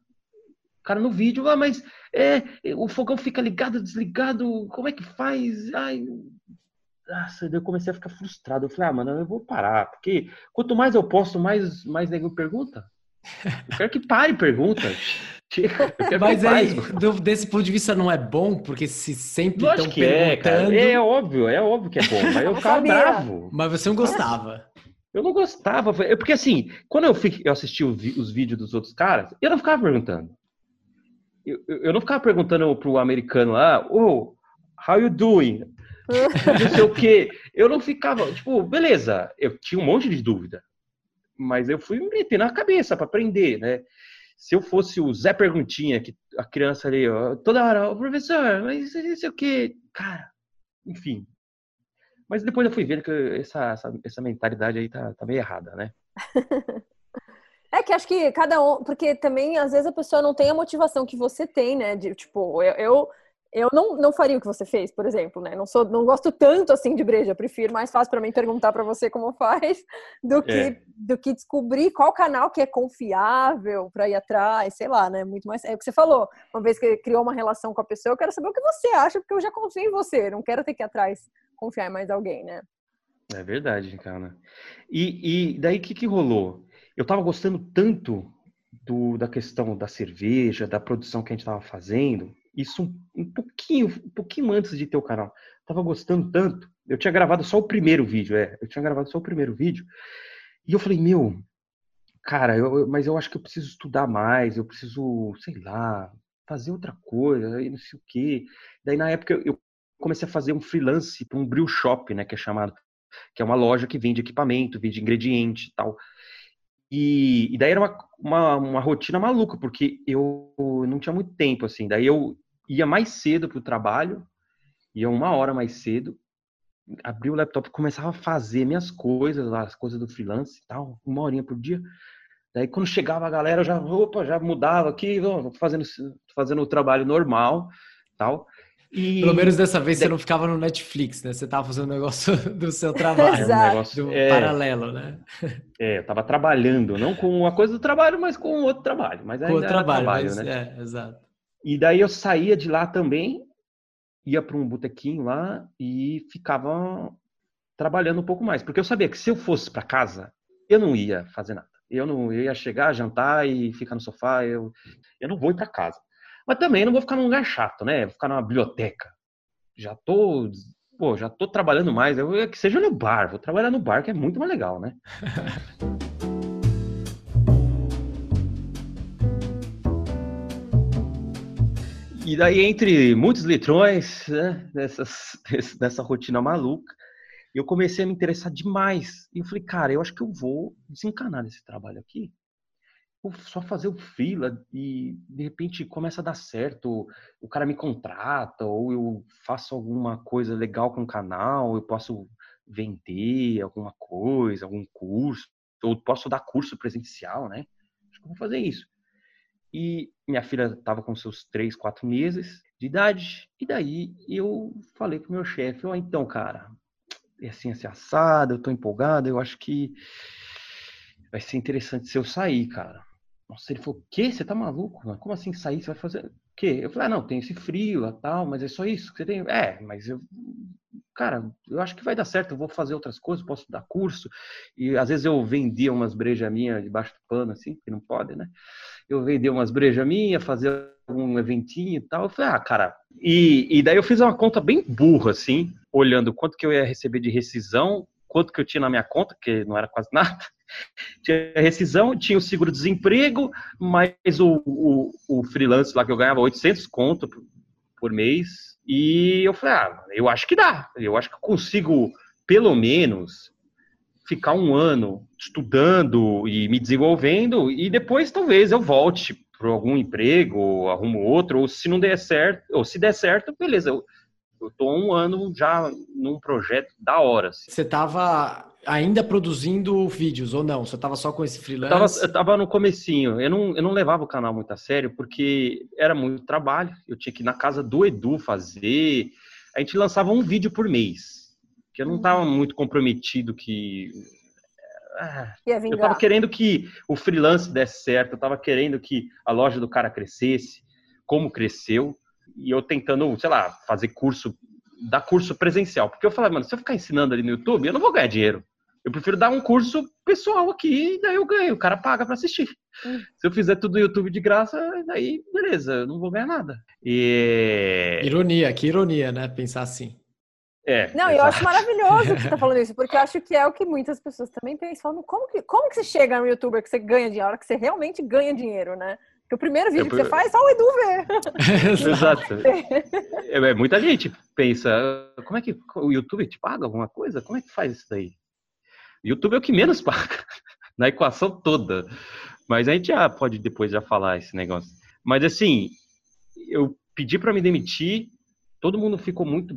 Cara, no vídeo, ah, mas é, o fogão fica ligado, desligado, como é que faz? Ai, nossa, eu comecei a ficar frustrado. Eu falei, ah, mano, eu vou parar, porque quanto mais eu posto, mais, mais nego pergunta. Eu quero que pare pergunta. (laughs) Mas aí, do- desse ponto de vista, não é bom, porque se sempre estão é, cara. perguntando, É óbvio, é óbvio que é bom, mas eu (laughs) ficava sabia. bravo. mas você não gostava. Eu não gostava. é Porque assim, quando eu, eu assisti os vídeos dos outros caras, eu não ficava perguntando. Eu, eu- eu não ficava perguntando pro americano lá, oh, how you doing? Não sei o quê. Eu não ficava, tipo, beleza, eu tinha um monte de dúvida. Mas eu fui me meter na cabeça para aprender, né? Se eu fosse o Zé Perguntinha, que a criança ali, ó, toda hora, "Ô, professor, mas não sei o quê. Cara, enfim. Mas depois eu fui vendo que essa, essa, essa mentalidade aí tá, tá meio errada, né? (laughs) É que acho que cada um, porque também às vezes a pessoa não tem a motivação que você tem, né? De tipo, eu, eu, eu não, não faria o que você fez, por exemplo, né? Não sou, não gosto tanto assim de breja, prefiro mais fácil para mim perguntar para você como faz do que É. do que descobrir qual canal que é confiável para ir atrás, sei lá, né? Muito mais é o que você falou. Uma vez que criou uma relação com a pessoa, eu quero saber o que você acha, porque eu já confio em você, não quero ter que ir atrás confiar em mais alguém, né? É verdade, cara. E, e daí o que, que rolou? Eu tava gostando tanto do, da questão da cerveja, da produção que a gente tava fazendo, isso um, um pouquinho, um pouquinho antes de ter o canal. Tava gostando tanto. Eu tinha gravado só o primeiro vídeo, é. Eu tinha gravado só o primeiro vídeo. E eu falei, meu, cara, eu, mas eu acho que eu preciso estudar mais, eu preciso, sei lá, fazer outra coisa, e não sei o quê. Daí na época eu, eu comecei a fazer um freelance para um brew shop, né, que é chamado que é uma loja que vende equipamento, vende ingrediente e tal. E, e daí era uma, uma, uma rotina maluca, porque eu não tinha muito tempo, assim. Daí eu ia mais cedo pro trabalho, ia uma hora mais cedo, abria o laptop, começava a fazer minhas coisas lá, as coisas do freelance e tal, uma horinha por dia. Daí quando chegava a galera, já, opa, já mudava aqui, fazendo, fazendo o trabalho normal tal. E... Pelo menos dessa vez você não ficava no Netflix, né? Você estava fazendo um negócio (laughs) do seu trabalho. Exato. Um negócio do é, paralelo, né? É, eu estava trabalhando, não com uma coisa do trabalho, mas com outro trabalho. Mas com outro trabalho, trabalho mas, né? É, exato. E daí eu saía de lá também, ia para um botequinho lá e ficava trabalhando um pouco mais. Porque eu sabia que se eu fosse para casa, eu não ia fazer nada. Eu não eu ia chegar, jantar e ficar no sofá. Eu, eu não vou ir para casa. Mas também não vou ficar num lugar chato, né? Vou ficar numa biblioteca. Já tô, pô, já tô trabalhando mais. Eu, que seja no bar, vou trabalhar no bar, que é muito mais legal, né? (laughs) E daí, entre muitos litrões, né, nessas, (laughs) nessa rotina maluca, eu comecei a me interessar demais. E eu falei, cara, eu acho que eu vou desencanar nesse trabalho aqui só fazer o fila e de repente começa a dar certo, o cara me contrata ou eu faço alguma coisa legal com o canal, eu posso vender alguma coisa, algum curso, ou posso dar curso presencial, né? Acho que eu vou fazer isso. E minha filha estava com seus três, quatro meses de idade, e daí eu falei pro meu chefe, ó, oh, então, cara, é assim, assim, assado, eu tô empolgado, eu acho que vai ser interessante se eu sair, cara. Nossa, ele falou, o quê? Você tá maluco? Como assim sair? Você vai fazer quê? Eu falei, ah, não, tem esse frio lá tal, mas é só isso que você tem. É, mas eu, cara, eu acho que vai dar certo, eu vou fazer outras coisas, posso dar curso. E às vezes eu vendia umas brejas minhas debaixo do pano, assim, que não pode, né? Eu vendia umas brejas minhas, fazia um eventinho e tal. Eu falei, ah, cara. E, e daí eu fiz uma conta bem burra, assim, olhando quanto que eu ia receber de rescisão, quanto que eu tinha na minha conta, que não era quase nada tinha rescisão, tinha o seguro-desemprego, mais o, o, o, freelance lá que eu ganhava 800 conto por, mês. E eu falei, ah, eu acho que dá. Eu acho que consigo, pelo menos, ficar um ano estudando e me desenvolvendo e depois talvez eu volte para algum emprego, arrumo outro, ou se não der certo, ou se der certo, beleza, eu, eu tô um ano já num projeto da hora. Assim. Você estava ainda produzindo vídeos ou não? Você estava só com esse freelance? Eu tava, eu tava, no comecinho. Eu não, eu não levava o canal muito a sério porque era muito trabalho. Eu tinha que ir na casa do Edu fazer. A gente lançava um vídeo por mês. Que eu não estava uhum. muito comprometido que ah, eu estava querendo que o freelance desse certo, eu estava querendo que a loja do cara crescesse, como cresceu, e eu tentando, sei lá, fazer curso, dar curso presencial. Porque eu falei, mano, se eu ficar ensinando ali no YouTube, eu não vou ganhar dinheiro. Eu prefiro dar um curso pessoal aqui e daí eu ganho. O cara paga para assistir. Hum. Se eu fizer tudo no YouTube de graça, daí beleza, eu não vou ganhar nada. E... Ironia, que ironia, né? Pensar assim. É, não, exato. eu acho maravilhoso que você tá (laughs) falando isso, porque eu acho que é o que muitas pessoas também pensam. Como que, como que você chega no youtuber que você ganha dinheiro, a hora que você realmente ganha dinheiro, né? Porque o primeiro vídeo eu, que você faz, só o Edu vê. (laughs) Exato. (laughs) É, é, muita gente pensa, como é que o YouTube te paga alguma coisa? Como é que faz isso daí? YouTube é o que menos (laughs) paga na equação toda. Mas a gente já pode depois já falar esse negócio. Mas assim, eu pedi para me demitir, todo mundo ficou muito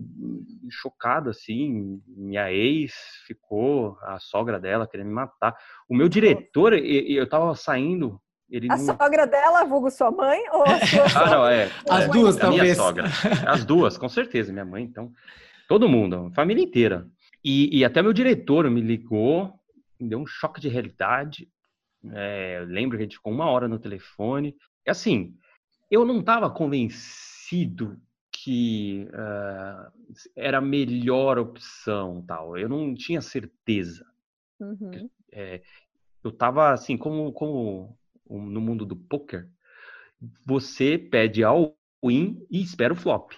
chocado assim. Minha ex ficou, a sogra dela querendo me matar. O meu diretor, eu tava saindo ele a não... sogra dela, vulgo sua mãe ou a sua (laughs) Ah, não, é. As é, duas, a talvez. Minha sogra. As duas, com certeza. Minha mãe, então. Todo mundo, a família inteira. E, e até meu diretor me ligou, me deu um choque de realidade. É, lembro que a gente ficou uma hora no telefone. E assim, eu não estava convencido que uh, era a melhor opção, tal. Eu não tinha certeza. Uhum. É, eu estava assim, como, como no mundo do poker, você pede all win e espera o flop.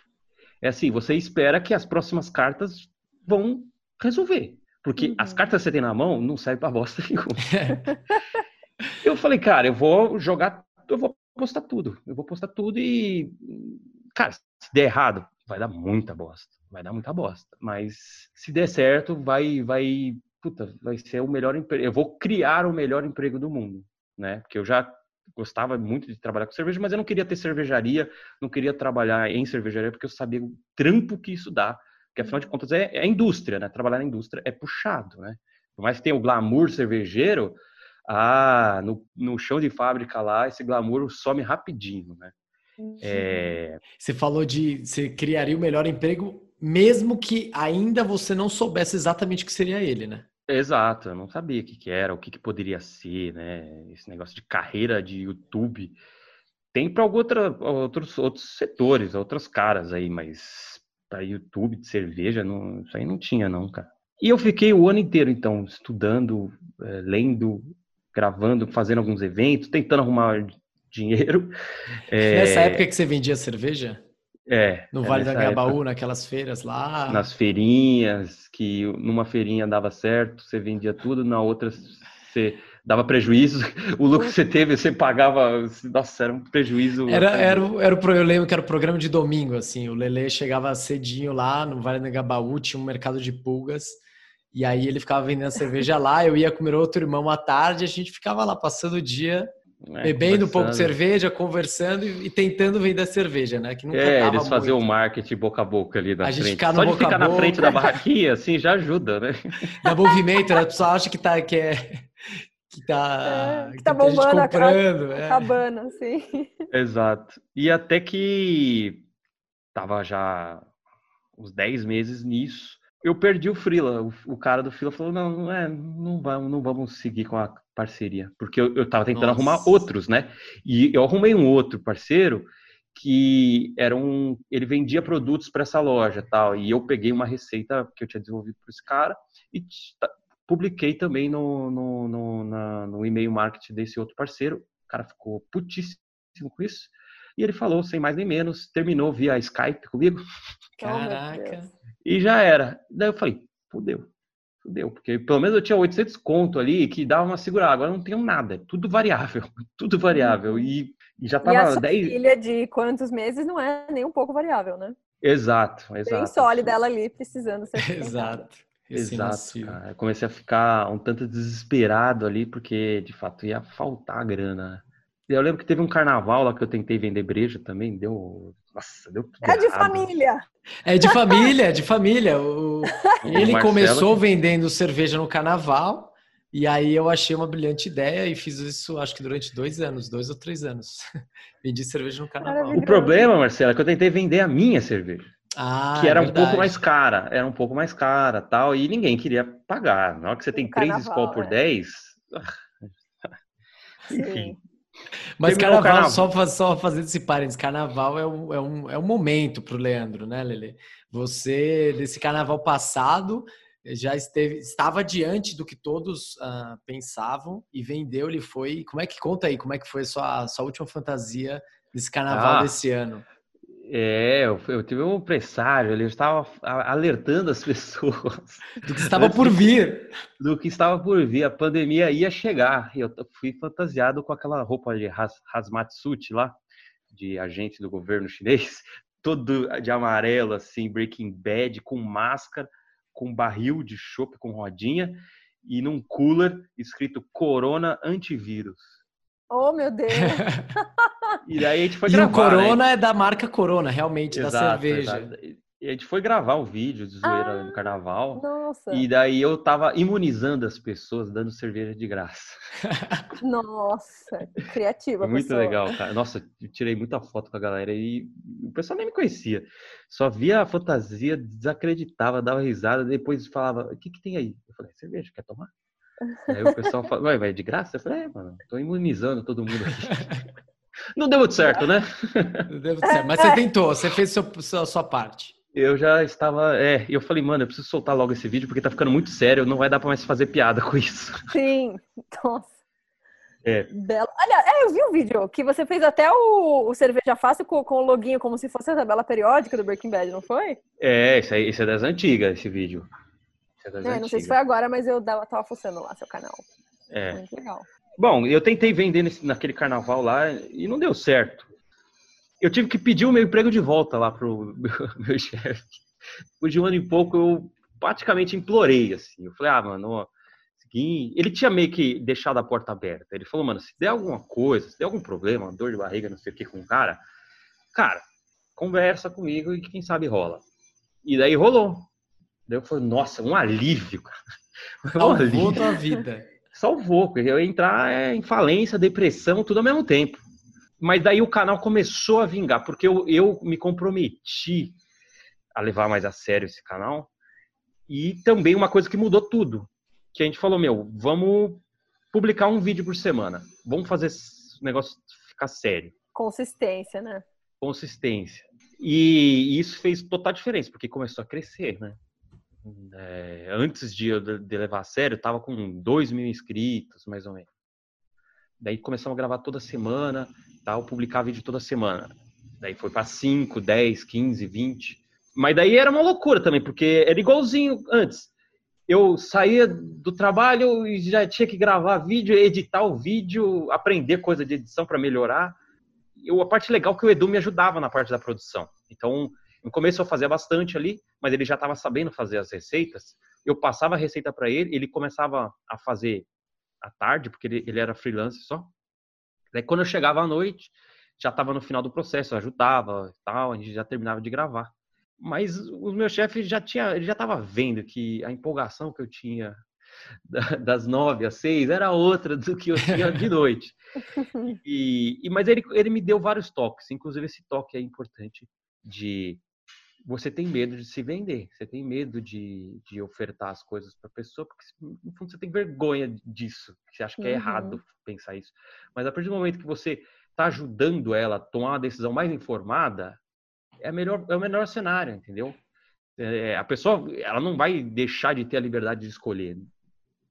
É assim, você espera que as próximas cartas vão resolver. Porque uhum. as cartas que você tem na mão não servem pra bosta (laughs) nenhuma. (laughs) eu falei, cara, eu vou jogar, eu vou postar tudo. Eu vou postar tudo e. Cara, se der errado, vai dar muita bosta. Vai dar muita bosta. Mas se der certo, vai, vai, puta, vai ser o melhor emprego. Eu vou criar o melhor emprego do mundo, né? Porque eu já gostava muito de trabalhar com cerveja, mas eu não queria ter cervejaria, não queria trabalhar em cervejaria porque eu sabia o trampo que isso dá porque afinal de contas é, é a indústria, né? Trabalhar na indústria é puxado, né? Por mais que tenha o glamour cervejeiro, ah, no, no chão de fábrica lá, esse glamour some rapidinho, né? É... Você falou de você criaria o melhor emprego, mesmo que ainda você não soubesse exatamente o que seria ele, né? Exato, eu não sabia o que, que era, o que, que poderia ser, né? Esse negócio de carreira de YouTube. Tem para outros, outros setores, outros caras aí, mas para YouTube de cerveja, não, isso aí não tinha, não, cara. E eu fiquei o ano inteiro, então, estudando, é, lendo, gravando, fazendo alguns eventos, tentando arrumar (laughs) dinheiro. É... Nessa época que você vendia cerveja? É. No Vale da Gabaú, naquelas feiras lá? Nas feirinhas, que numa feirinha dava certo, você vendia tudo, na outra você dava prejuízo. (laughs) O lucro que você teve, você pagava. Nossa, era um prejuízo. Era, era, era o, eu lembro que era o programa de domingo, assim. O Lele chegava cedinho lá no Vale do Gabaú, tinha um mercado de pulgas. E aí ele ficava vendendo cerveja lá, eu ia com meu outro irmão à tarde, a gente ficava lá passando o dia é, bebendo um pouco de cerveja, conversando e, e, tentando vender cerveja, né? Que nunca é, eles faziam o marketing boca a boca ali na a frente. Ficar Só de ficar na frente da barraquinha, assim, já ajuda, né? (laughs) Dá movimento, né? A pessoa acha que, tá, que é... Que tá, é, que tá bombando, comprando, é. acabando, assim. Exato. E até que tava já uns 10 meses nisso, eu perdi o Frila. O, o, cara do Frila falou: não, não, é, não, vamos, não vamos seguir com a parceria. Porque eu, eu tava tentando Nossa. arrumar outros, né? E eu arrumei um outro parceiro que era um. Ele vendia produtos para essa loja tal. E eu peguei uma receita que eu tinha desenvolvido para esse cara e publiquei também no, no, no, na, no e-mail marketing desse outro parceiro. O cara ficou putíssimo com isso. E ele falou, sem mais nem menos, terminou via Skype comigo. (laughs) Caraca. E já era. Daí eu falei, fudeu. Fudeu, porque pelo menos eu tinha 800 conto ali que dava uma segurada. Agora não tenho nada, é tudo variável, (laughs) tudo variável. E, e já tava e a sua 10... filha de quantos meses não é nem um pouco variável, né? Exato, exato. Bem sólida ela ali, precisando ser (laughs) Exato. Exato, cara. Eu comecei a ficar um tanto desesperado ali, porque de fato ia faltar grana. Eu lembro que teve um carnaval lá que eu tentei vender breja também, deu. Nossa, deu tudo É de errado. família! É de família, é de família. O... (laughs) Ele começou vendendo cerveja no carnaval, e aí eu achei uma brilhante ideia e fiz isso, acho que durante dois anos, dois ou três anos. (laughs) Vendi cerveja no carnaval. O problema, Marcela, é que eu tentei vender a minha cerveja. Ah, que era é um pouco mais cara, era um pouco mais cara tal, e ninguém queria pagar. Na hora que você tem três Skol por 10, é. (laughs) enfim. Mas carnaval, carnaval, Só, só fazendo esse parênteses, carnaval é um, é um, é um momento para o Leandro, né, Lele? Você, desse carnaval passado, já esteve, estava diante do que todos uh, pensavam e vendeu, ele foi. Como é que conta aí? Como é que foi a sua, sua última fantasia desse carnaval ah, desse ano? É, eu, eu tive um presságio, ele estava alertando as (laughs) pessoas do que estava por vir. Do que estava por vir, a pandemia ia chegar. E eu fui fantasiado com aquela roupa de haz, hazmat suit lá, de agente do governo chinês, (laughs) todo de amarelo, assim, Breaking Bad, com máscara, com barril de chope com rodinha e num cooler escrito Corona Antivírus. Oh, meu Deus! (laughs) e daí a gente foi e gravar. E o Corona né? é da marca Corona, realmente, exato, da cerveja. Exato. E a gente foi gravar um vídeo de zoeira ah, no carnaval. Nossa. E daí eu tava imunizando as pessoas, dando cerveja de graça. (laughs) Nossa, criativa. Muito pessoa. legal, cara. Nossa, eu tirei muita foto com a galera e o pessoal nem me conhecia. Só via a fantasia, desacreditava, dava risada, depois falava: O que, que tem aí? Eu falei: Cerveja, quer tomar? (laughs) Aí o pessoal fala, vai, vai de graça? Eu falei, é, mano, tô imunizando todo mundo aqui. (laughs) Não deu muito certo, né? Não deu muito certo, mas você tentou, você fez seu, sua, sua parte. Eu já estava, é, eu falei, mano, eu preciso soltar logo esse vídeo porque tá ficando muito sério, não vai dar pra mais fazer piada com isso. Sim, nossa. É. Bela. Olha, é, eu vi um vídeo que você fez até o, o Cerveja Fácil com, com o loginho como se fosse a tabela periódica do Breaking Bad, não foi? É, esse, aí, esse é das antigas, esse vídeo. É, não sei se foi agora, mas eu tava fuçando lá seu canal. É. Muito legal. Bom, eu tentei vender nesse, naquele carnaval lá e não deu certo. Eu tive que pedir o meu emprego de volta lá pro meu, (laughs) meu chefe. Depois de um ano e pouco, eu praticamente implorei, assim. Eu falei, ah, mano, ó, seguinte... ele tinha meio que deixado a porta aberta. Ele falou, mano, se der alguma coisa, se der algum problema, dor de barriga, não sei o que com o cara, cara, conversa comigo e quem sabe rola. E daí rolou. Daí eu falei, nossa, um alívio, cara. (laughs) Um alívio. tua vida. Salvou, porque eu ia entrar é, em falência, depressão, tudo ao mesmo tempo. Mas daí o canal começou a vingar, porque eu, eu me comprometi a levar mais a sério esse canal. E também uma coisa que mudou tudo, que a gente falou, meu, vamos publicar um vídeo por semana. Vamos fazer esse negócio ficar sério. Consistência, né? Consistência. E isso fez total diferença, porque começou a crescer, né? É, antes de, de levar a sério, eu tava com 2 mil inscritos, mais ou menos. Daí começamos a gravar toda semana, tal, publicar vídeo toda semana. Daí foi para 5, 10, 15, 20. Mas daí era uma loucura também, porque era igualzinho antes. Eu saía do trabalho e já tinha que gravar vídeo, editar o vídeo, aprender coisa de edição para melhorar. Eu, a parte legal é que o Edu me ajudava na parte da produção. Então, no começo eu fazia bastante ali, mas ele já estava sabendo fazer as receitas. Eu passava a receita para ele, ele começava a fazer à tarde, porque ele, ele era freelance só. Daí quando eu chegava à noite, já estava no final do processo, eu ajudava, tal, a gente já terminava de gravar. Mas o meu chefe já tinha, ele já estava vendo que a empolgação que eu tinha (laughs) das nove às seis era outra do que eu tinha de (laughs) noite. (laughs) E, e mas ele, ele me deu vários toques, inclusive esse toque é importante de você tem medo de se vender, você tem medo de, de ofertar as coisas para a pessoa, porque no fundo você tem vergonha disso, você acha que é uhum. errado pensar isso. Mas a partir do momento que você está ajudando ela a tomar uma decisão mais informada, é, melhor, é o melhor cenário, entendeu? É, a pessoa ela não vai deixar de ter a liberdade de escolher.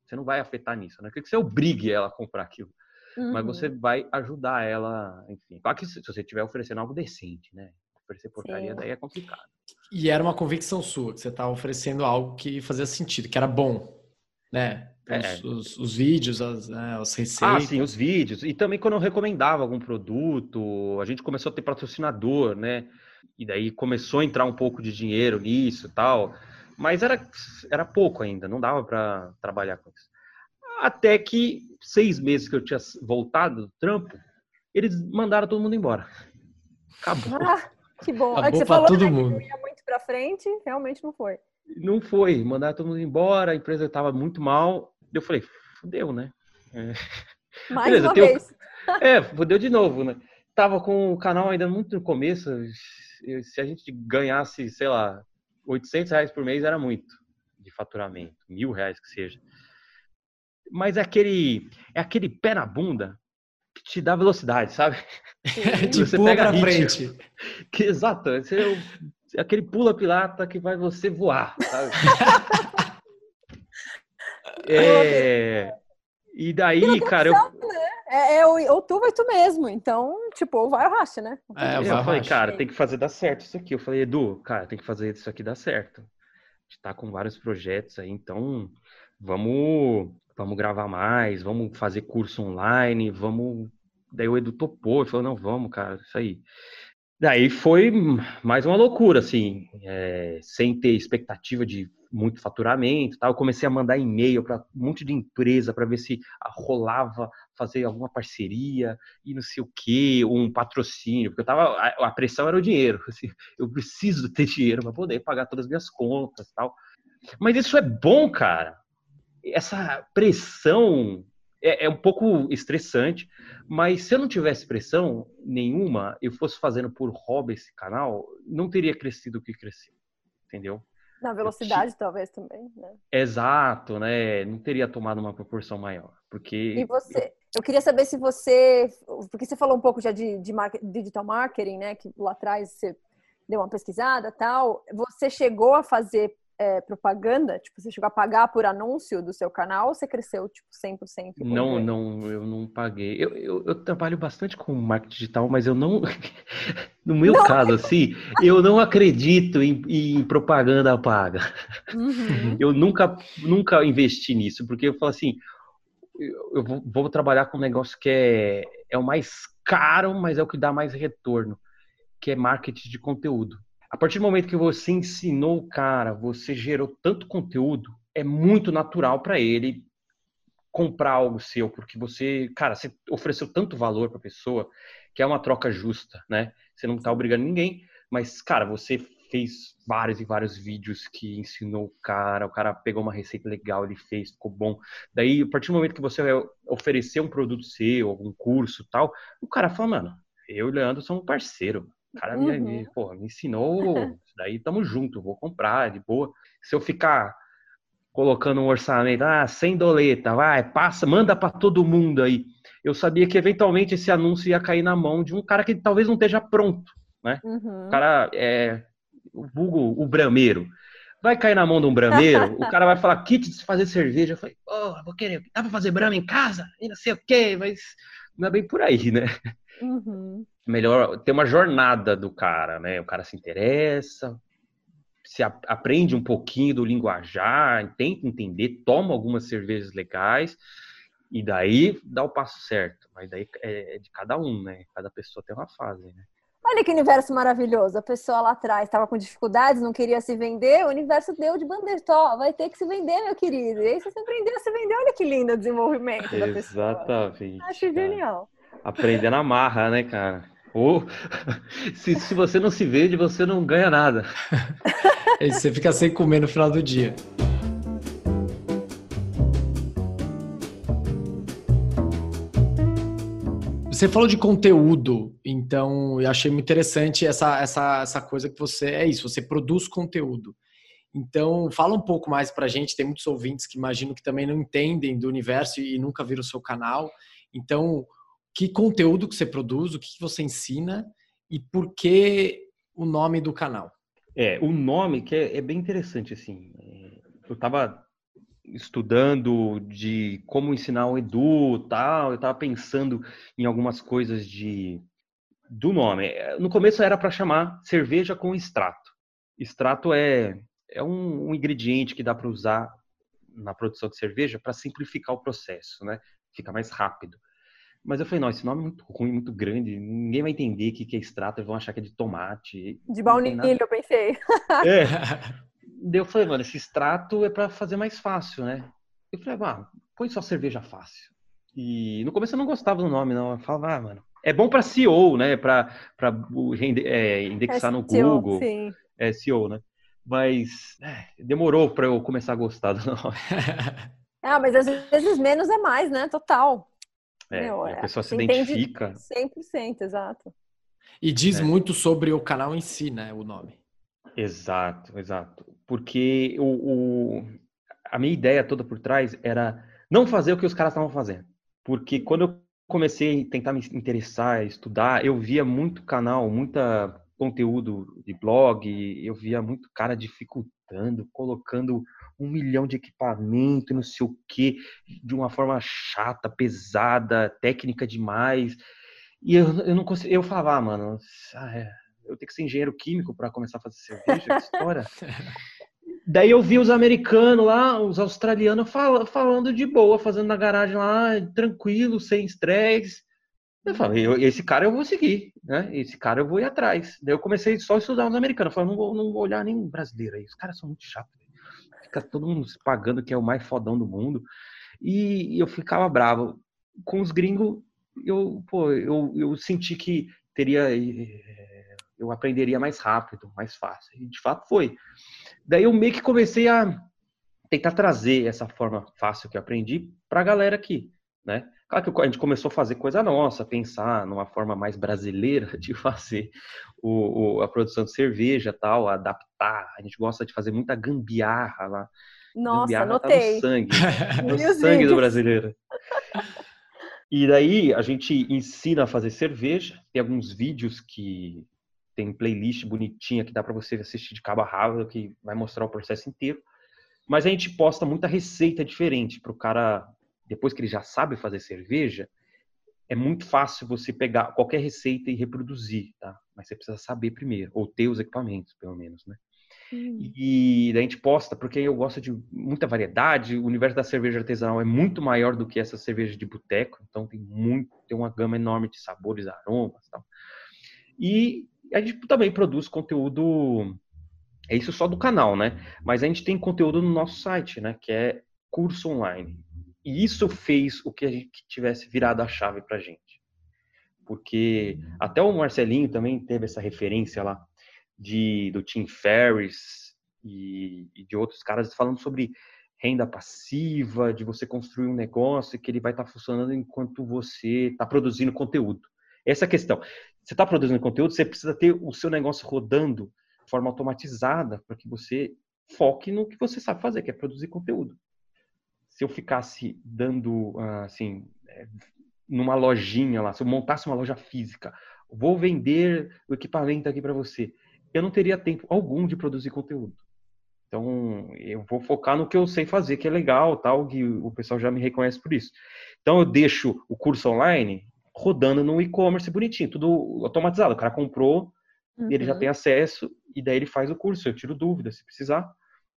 Você não vai afetar nisso, né? Que você obrigue ela a comprar aquilo. Uhum. Mas você uhum. vai ajudar ela, enfim. Claro que se você estiver oferecendo algo decente, né? Oferecer porcaria Sim. daí é complicado. E era uma convicção sua, que você estava oferecendo algo que fazia sentido, que era bom, né? Os, é. os, os vídeos, as, né, as receitas. Ah, sim, os vídeos. E também quando eu recomendava algum produto, a gente começou a ter patrocinador, né? E daí começou a entrar um pouco de dinheiro nisso tal. Mas era, era pouco ainda, não dava para trabalhar com isso. Até que seis meses que eu tinha voltado do trampo, eles mandaram todo mundo embora. Acabou. Ah, (laughs) que bom. Acabou é que você falou todo né, mundo. que ia muito para frente, realmente não foi. Não foi. Mandaram todo mundo embora, a empresa estava muito mal. Eu falei, fudeu, né? É. (laughs) Mais Beleza, uma vez. (laughs) É, fudeu de novo, né? Tava com o canal ainda muito no começo. Se a gente ganhasse, sei lá, 800 reais por mês era muito de faturamento, mil reais que seja. Mas é aquele, é aquele pé na bunda que te dá velocidade, sabe? (laughs) te você pega pra frente. (laughs) Que, exato, esse é, o, é aquele pula pilata que vai você voar, sabe? (laughs) é, e daí, cara, eu... Né? É, é, ou tu vai tu mesmo, então, tipo, ou vai racha, né? É, eu falei, racha. cara, tem que fazer dar certo isso aqui. Eu falei, Edu, cara, tem que fazer isso aqui dar certo. A gente tá com vários projetos aí, então vamos, vamos gravar mais, vamos fazer curso online, vamos. Daí o Edu topou, falou, não, vamos, cara, isso aí. Daí foi mais uma loucura, assim, é, sem ter expectativa de muito faturamento, tá? Eu comecei a mandar e-mail para um monte de empresa para ver se rolava fazer alguma parceria e não sei o que, um patrocínio, porque eu tava a, a pressão era o dinheiro, (laughs) assim, eu preciso ter dinheiro para poder pagar todas as minhas contas, tal. Mas isso é bom, cara. Essa pressão é, é, um pouco estressante, mas se eu não tivesse pressão nenhuma, eu fosse fazendo por hobby esse canal, não teria crescido o que cresceu, entendeu? Na velocidade, talvez também, né? Exato, né? Não teria tomado uma proporção maior, porque... E você... Eu queria saber se você... Porque você falou um pouco já de, de digital marketing, né? Que lá atrás você deu uma pesquisada tal. Você chegou a fazer é, propaganda? Tipo, você chegou a pagar por anúncio do seu canal ou você cresceu, tipo, 100%? Não, não, eu não paguei. Eu, eu, eu, trabalho bastante com marketing digital, mas eu não... (laughs) no meu não. caso, assim, eu não acredito em, em propaganda paga. Uhum. Eu nunca, nunca investi nisso, porque eu falo assim, eu vou, vou trabalhar com um negócio que é, é o mais caro, mas é o que dá mais retorno, que é marketing de conteúdo. A partir do momento que você ensinou o cara, você gerou tanto conteúdo, é muito natural para ele comprar algo seu, porque você, cara, você ofereceu tanto valor para a pessoa que é uma troca justa, né? Você não está obrigando ninguém, mas, cara, você fez vários e vários vídeos que ensinou o cara, o cara pegou uma receita legal, ele fez, ficou bom. Daí, a partir do momento que você oferecer um produto seu, algum curso tal, o cara fala, mano, eu e o Leandro somos parceiro. O cara uhum. me, porra, me ensinou, daí tamo junto, vou comprar de boa. Se eu ficar colocando um orçamento, ah, sem doleta, vai, passa, manda para todo mundo aí. Eu sabia que eventualmente esse anúncio ia cair na mão de um cara que talvez não esteja pronto, né? Uhum. O cara é o vulgo, o brameiro. Vai cair na mão de um brameiro, o cara vai falar kit de fazer cerveja. Eu falei, oh, vou querer, dá pra fazer brama em casa? E não sei o quê, mas não é bem por aí, né? Uhum. Melhor ter uma jornada do cara, né? O cara se interessa, se a, aprende um pouquinho do linguajar, tenta entender, toma algumas cervejas legais e daí dá o passo certo. Mas daí é, é de cada um, né? Cada pessoa tem uma fase, né? Olha que universo maravilhoso. A pessoa lá atrás estava com dificuldades, não queria se vender, o universo deu de bandeira. vai ter que se vender, meu querido. E aí você aprendeu a se vender. Olha que lindo o desenvolvimento da pessoa. Exatamente. Acho genial. Aprender na marra, né, cara? Ou (laughs) se, se você não se vende, você não ganha nada. você fica sem comer no final do dia. Você falou de conteúdo, então eu achei muito interessante essa, essa, essa coisa que você é isso, você produz conteúdo. Então, fala um pouco mais para a gente. Tem muitos ouvintes que imagino que também não entendem do universo e nunca viram o seu canal. Então, que conteúdo que você produz, o que você ensina e por que o nome do canal? É, o nome que é, é bem interessante, assim. É, eu estava estudando de como ensinar o Edu tal, eu estava pensando em algumas coisas de do nome. No começo era para chamar cerveja com extrato. Extrato é, é um, um ingrediente que dá para usar na produção de cerveja para simplificar o processo, né? Fica mais rápido. Mas eu falei, não, esse nome é muito ruim, muito grande, ninguém vai entender o que é extrato, eles vão achar que é de tomate. De baunilha, eu pensei. É. (laughs) Daí eu falei, mano, esse extrato é para fazer mais fácil, né? Eu falei, ah, põe só cerveja fácil. E no começo eu não gostava do nome, não. Eu falava, ah, mano, é bom para SEO, né? Para é, indexar é no SEO, Google. Sim. É SEO, né? Mas é, demorou para eu começar a gostar do (laughs) nome. ah, mas às vezes menos é mais, né? Total. É, Meu, a é, pessoa se identifica. 100%, exato. E diz é. muito sobre o canal em si, né? O nome. Exato, exato. Porque o, o, a minha ideia toda por trás era não fazer o que os caras estavam fazendo. Porque quando eu comecei a tentar me interessar, estudar, eu via muito canal, muita conteúdo de blog, eu via muito cara dificultando, colocando um milhão de equipamento, não sei o que, de uma forma chata, pesada, técnica demais. E eu, eu não consegui, eu falava, ah, mano, ah, é, eu tenho que ser engenheiro químico para começar a fazer (laughs) cerveja, que história. (laughs) Daí eu vi os americanos lá, os australianos fal falando de boa, fazendo na garagem lá, tranquilo, sem estresse. Eu falei, esse cara eu vou seguir, né? Esse cara eu vou ir atrás. Daí eu comecei só a estudar os americanos. Eu falei, não vou, não vou olhar nem brasileiro aí. Os caras são muito chatos fica todo mundo pagando que é o mais fodão do mundo. E eu ficava bravo. Com os gringos, eu, pô, eu, eu senti que teria. Eh, eu aprenderia mais rápido, mais fácil. E de fato foi. Daí eu meio que comecei a tentar trazer essa forma fácil que eu aprendi para a galera aqui, né? Claro que a gente começou a fazer coisa nossa, pensar numa forma mais brasileira (laughs) de fazer o, o, a produção de cerveja tal, adaptar. A gente gosta de fazer muita gambiarra lá. Nossa, gambiarra anotei. Tá no sangue, (laughs) no sangue do brasileiro. E daí a gente ensina a fazer cerveja. Tem alguns vídeos que tem playlist bonitinha que dá para você assistir de cabo a rabo, que vai mostrar o processo inteiro. Mas a gente posta muita receita diferente para o cara depois que ele já sabe fazer cerveja, é muito fácil você pegar qualquer receita e reproduzir, tá? Mas você precisa saber primeiro, ou ter os equipamentos, pelo menos, né? Hum. E daí a gente posta, porque eu gosto de muita variedade, o universo da cerveja artesanal é muito maior do que essa cerveja de boteco, então tem muito, tem uma gama enorme de sabores, aromas tal. E a gente também produz conteúdo, é isso só do canal, né? Mas a gente tem conteúdo no nosso site, né? Que é curso online. E isso fez o que a gente tivesse virado a chave para gente. Porque até o Marcelinho também teve essa referência lá de, do Tim Ferriss e, e de outros caras falando sobre renda passiva, de você construir um negócio que ele vai estar tá funcionando enquanto você está produzindo conteúdo. Essa é a questão. você está produzindo conteúdo, você precisa ter o seu negócio rodando de forma automatizada para que você foque no que você sabe fazer, que é produzir conteúdo. Se eu ficasse dando, ah, assim, é, numa lojinha lá, se eu montasse uma loja física, vou vender o equipamento aqui para você, eu não teria tempo algum de produzir conteúdo. Então, eu vou focar no que eu sei fazer, que é legal, tal, que o pessoal já me reconhece por isso. Então, eu deixo o curso online rodando no e-commerce bonitinho, tudo automatizado. O cara comprou, uhum. ele já uhum. tem acesso e daí ele faz o curso. Eu tiro dúvidas se precisar.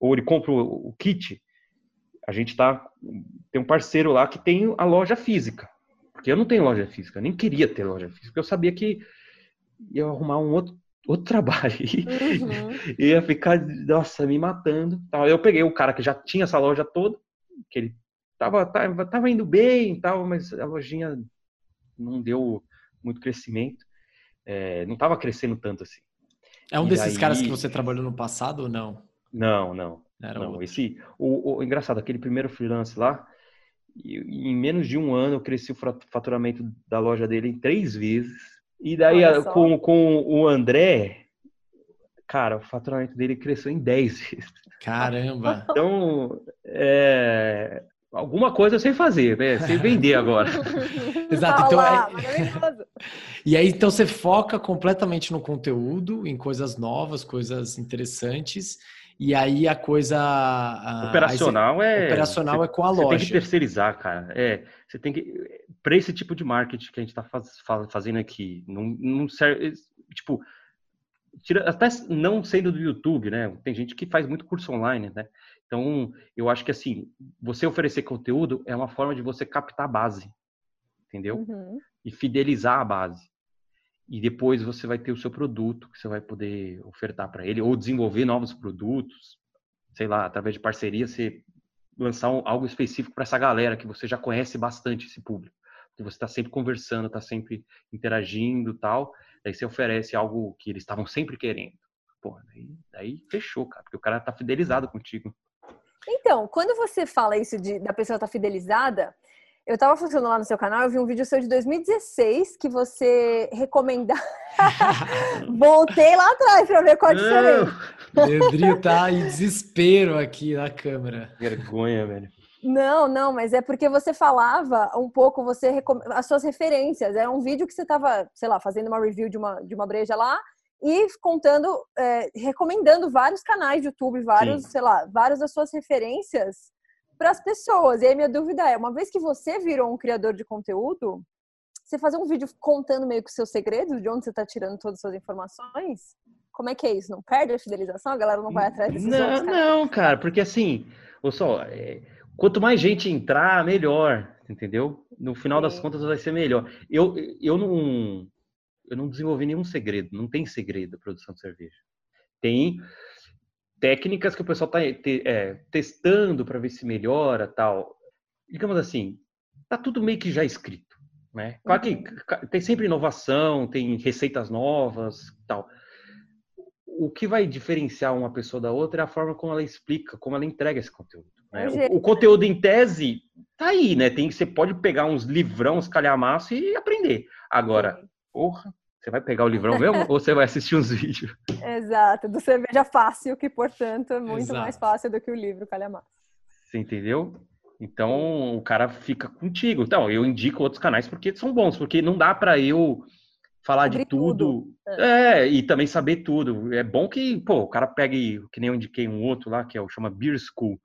Ou ele compra o, o kit. A gente tá tem um parceiro lá que tem a loja física. Porque eu não tenho loja física, eu nem queria ter loja física, porque eu sabia que ia arrumar um outro outro trabalho. (laughs) Uhum. ia ficar, nossa, me matando. Tal. Eu peguei o cara que já tinha essa loja toda, que ele tava, tava, tava indo bem tal, mas a lojinha não deu muito crescimento. É, não estava crescendo tanto assim. É um e desses caras que você trabalhou no passado ou não? Não, não. Era não. Outro. Esse, o, o, engraçado, aquele primeiro freelance lá, em menos de um ano eu cresci o faturamento da loja dele em três vezes e daí, com, com o André, cara, o faturamento dele cresceu em 10 vezes. Caramba! Então, é, alguma coisa eu sei fazer, né? Sei vender agora. (laughs) Exato. Então, é... (laughs) e aí, então, você foca completamente no conteúdo, em coisas novas, coisas interessantes. E aí a coisa operacional você, é operacional você, é com a loja. Você tem que terceirizar, cara. É, você tem que para esse tipo de marketing que a gente está faz, fazendo aqui, não, não serve, tipo, tira, até não sendo do YouTube, né? Tem gente que faz muito curso online, né? Então, eu acho que assim, você oferecer conteúdo é uma forma de você captar a base, entendeu? Uhum. E fidelizar a base. E depois você vai ter o seu produto que você vai poder ofertar para ele, ou desenvolver novos produtos, sei lá, através de parceria, você lançar um, algo específico para essa galera que você já conhece bastante esse público que você está sempre conversando, está sempre interagindo tal. Daí você oferece algo que eles estavam sempre querendo. Pô, daí, daí fechou, cara, porque o cara tá fidelizado contigo. Então, quando você fala isso de da pessoa estar tá fidelizada, eu tava funcionando lá no seu canal, eu vi um vídeo seu de 2016 que você recomenda. (laughs) Voltei lá atrás para ver qual é diferente. Leandrinho tá em desespero aqui na câmera. Vergonha, velho. Não, não, mas é porque você falava um pouco, você recom... as suas referências. Era um vídeo que você estava, sei lá, fazendo uma review de uma, de uma breja lá e contando, é, recomendando vários canais de YouTube, vários, Sim. sei lá, várias das suas referências para as pessoas. E aí minha dúvida é, uma vez que você virou um criador de conteúdo, você fazer um vídeo contando meio que os seus segredos, de onde você está tirando todas as suas informações? Como é que é isso? Não perde a fidelização? A galera não vai atrás desses Não, outros não, cara, porque assim, olha só, é, quanto mais gente entrar, melhor, entendeu? No final das contas vai ser melhor. Eu, eu não eu não desenvolvi nenhum segredo, não tem segredo a produção de cerveja. Tem técnicas que o pessoal está é, testando para ver se melhora, tal. Digamos assim, tá tudo meio que já escrito, né? Claro que uhum. tem sempre inovação, tem receitas novas, tal. O que vai diferenciar uma pessoa da outra é a forma como ela explica, como ela entrega esse conteúdo. Né? O, o, conteúdo em tese tá aí, né? Tem, você pode pegar uns livrão, uns calhamaço e aprender. Agora, porra, você vai pegar o livrão mesmo (laughs) ou você vai assistir uns vídeos? Exato, do cerveja fácil, que portanto é muito Exato. mais fácil do que o livro calhamaço. Você entendeu? Então o cara fica contigo. Então, eu indico outros canais porque são bons, porque não dá para eu falar de tudo. tudo. É. é. e também saber tudo. É bom que, pô, o cara pegue, que nem eu indiquei um outro lá, que é o chama Beer School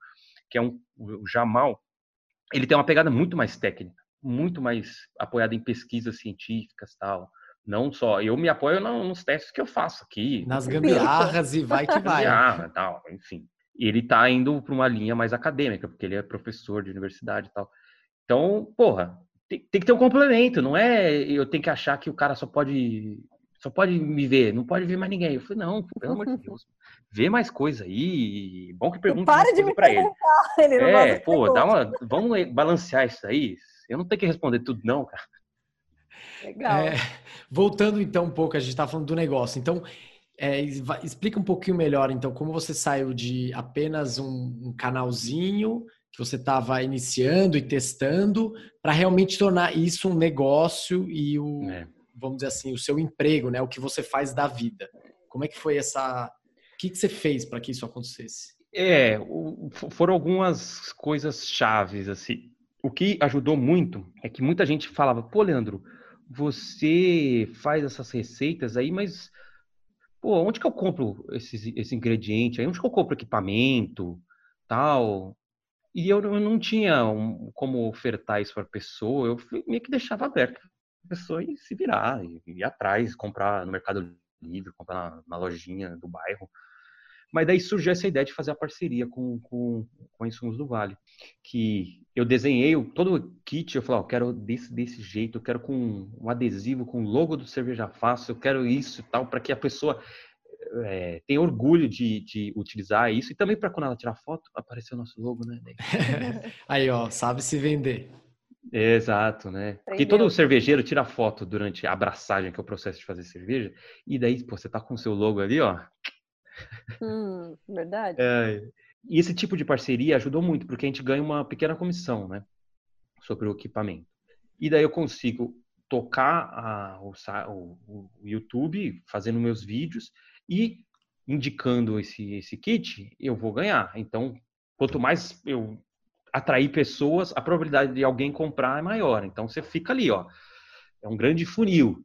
que é um, o Jamal, ele tem uma pegada muito mais técnica, muito mais apoiada em pesquisas científicas tal. Não só, eu me apoio nos testes que eu faço aqui. Nas gambiarras e vai que vai. Gambiarra, tal, enfim. Ele está indo para uma linha mais acadêmica, porque ele é professor de universidade e tal. Então, porra, tem, tem, que ter um complemento, não é eu tenho que achar que o cara só pode só pode me ver, não pode ver mais ninguém. Eu falei, não, pelo amor de Deus, vê mais coisa aí. Bom que pergunte Para de me para ele. (laughs) ele é, pô, dá uma, vamos balancear isso aí. Eu não tenho que responder tudo, não, cara. Legal. É, voltando então um pouco, a gente estava falando do negócio. Então, é, explica um pouquinho melhor, então, como você saiu de apenas um, um canalzinho que você estava iniciando e testando para realmente tornar isso um negócio e o, é vamos dizer assim, o seu emprego, né? O que você faz da vida. Como é que foi essa. O que, que você fez para que isso acontecesse? É, foram algumas coisas chaves, assim. O que ajudou muito é que muita gente falava, pô, Leandro, você faz essas receitas aí, mas pô, onde que eu compro esses, esse ingrediente aí? Onde que eu compro equipamento, tal? E eu, eu não tinha um, como ofertar isso para a pessoa, eu meio que deixava aberto a pessoa ir se virar, ir, ir atrás, comprar no Mercado Livre, comprar na, na lojinha do bairro. Mas daí surgiu essa ideia de fazer a parceria com, com, com a Insumos do Vale, que eu desenhei todo o kit, eu falei, ó, eu quero desse, desse jeito, eu quero com um adesivo com o logo do Cerveja Fácil, eu quero isso e tal, para que a pessoa é, tenha orgulho de, de utilizar isso, e também para quando ela tirar foto, aparecer o nosso logo, né? (laughs) Aí, ó, sabe se vender. Exato, né? Porque todo cervejeiro tira foto durante a abraçagem, que é o processo de fazer cerveja, e daí, pô, você tá com o seu logo ali, ó, Hum, verdade. É, e esse tipo de parceria ajudou muito, porque a gente ganha uma pequena comissão, né? Sobre o equipamento. E daí eu consigo tocar a, o, o, o, YouTube, fazendo meus vídeos e indicando esse, esse kit, eu vou ganhar. Então, quanto mais eu atrair pessoas, a probabilidade de alguém comprar é maior. Então, você fica ali, ó. É um grande funil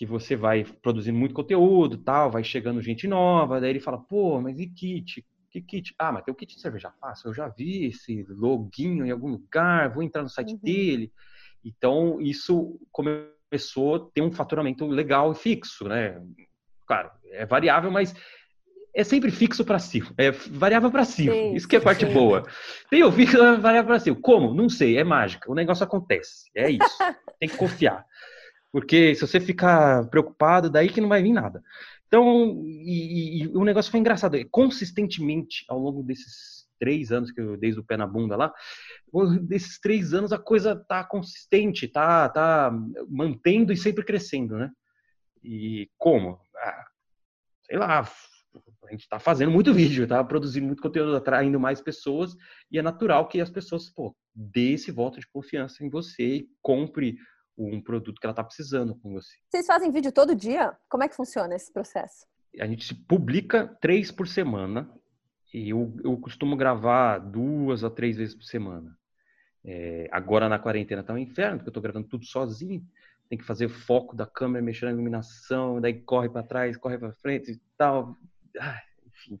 que você vai produzindo muito conteúdo, tal, vai chegando gente nova, daí ele fala, pô, mas e kit? Que kit? Ah, mas tem o kit de cerveja fácil, eu já vi esse loginho em algum lugar, vou entrar no site uhum. dele. Então, isso começou a ter um faturamento legal e fixo, né? Claro, é variável, mas é sempre fixo para cima, é variável para cima. Sim, isso que é a parte sim. boa. Tem o fixo, é variável para cima. Como? Não sei, é mágica. O negócio acontece. É isso. (laughs) Tem que confiar. Porque se você ficar preocupado, daí que não vai vir nada. Então, e, e, e o negócio foi engraçado. Consistentemente, ao longo desses três anos que eu desde o pé na bunda lá, desses três anos a coisa tá consistente, tá, tá mantendo e sempre crescendo, né? E como? Ah, sei lá, a gente está fazendo muito (laughs) vídeo, tá produzindo muito conteúdo, atraindo mais pessoas, e é natural que as pessoas, pô, dê esse voto de confiança em você e compre um produto que ela está precisando com você. Vocês fazem vídeo todo dia? Como é que funciona esse processo? A gente publica três por semana e eu, eu costumo gravar duas a três vezes por semana. É, agora na quarentena tá um inferno, porque eu estou gravando tudo sozinho. Tem que fazer foco da câmera, mexer na iluminação, daí corre para trás, corre para frente e tal. Ah, enfim.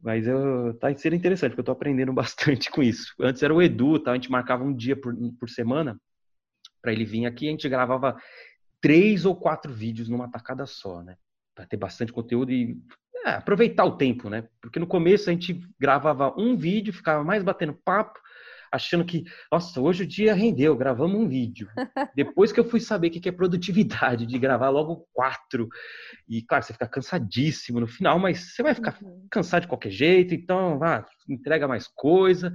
Mas eu, tá sendo interessante, porque eu estou aprendendo (laughs) bastante com isso. Antes era o Edu, tá? a gente marcava um dia por, por semana para ele vir aqui, a gente gravava três ou quatro vídeos numa tacada só, né? Para ter bastante conteúdo e é, aproveitar o tempo, né? Porque no começo a gente gravava um vídeo, ficava mais batendo papo, achando que, nossa, hoje o dia rendeu, gravamos um vídeo. (laughs) Depois que eu fui saber o que é produtividade, de gravar logo quatro. E, claro, você fica cansadíssimo no final, mas você vai ficar uhum. cansado de qualquer jeito, então, vá, entrega mais coisa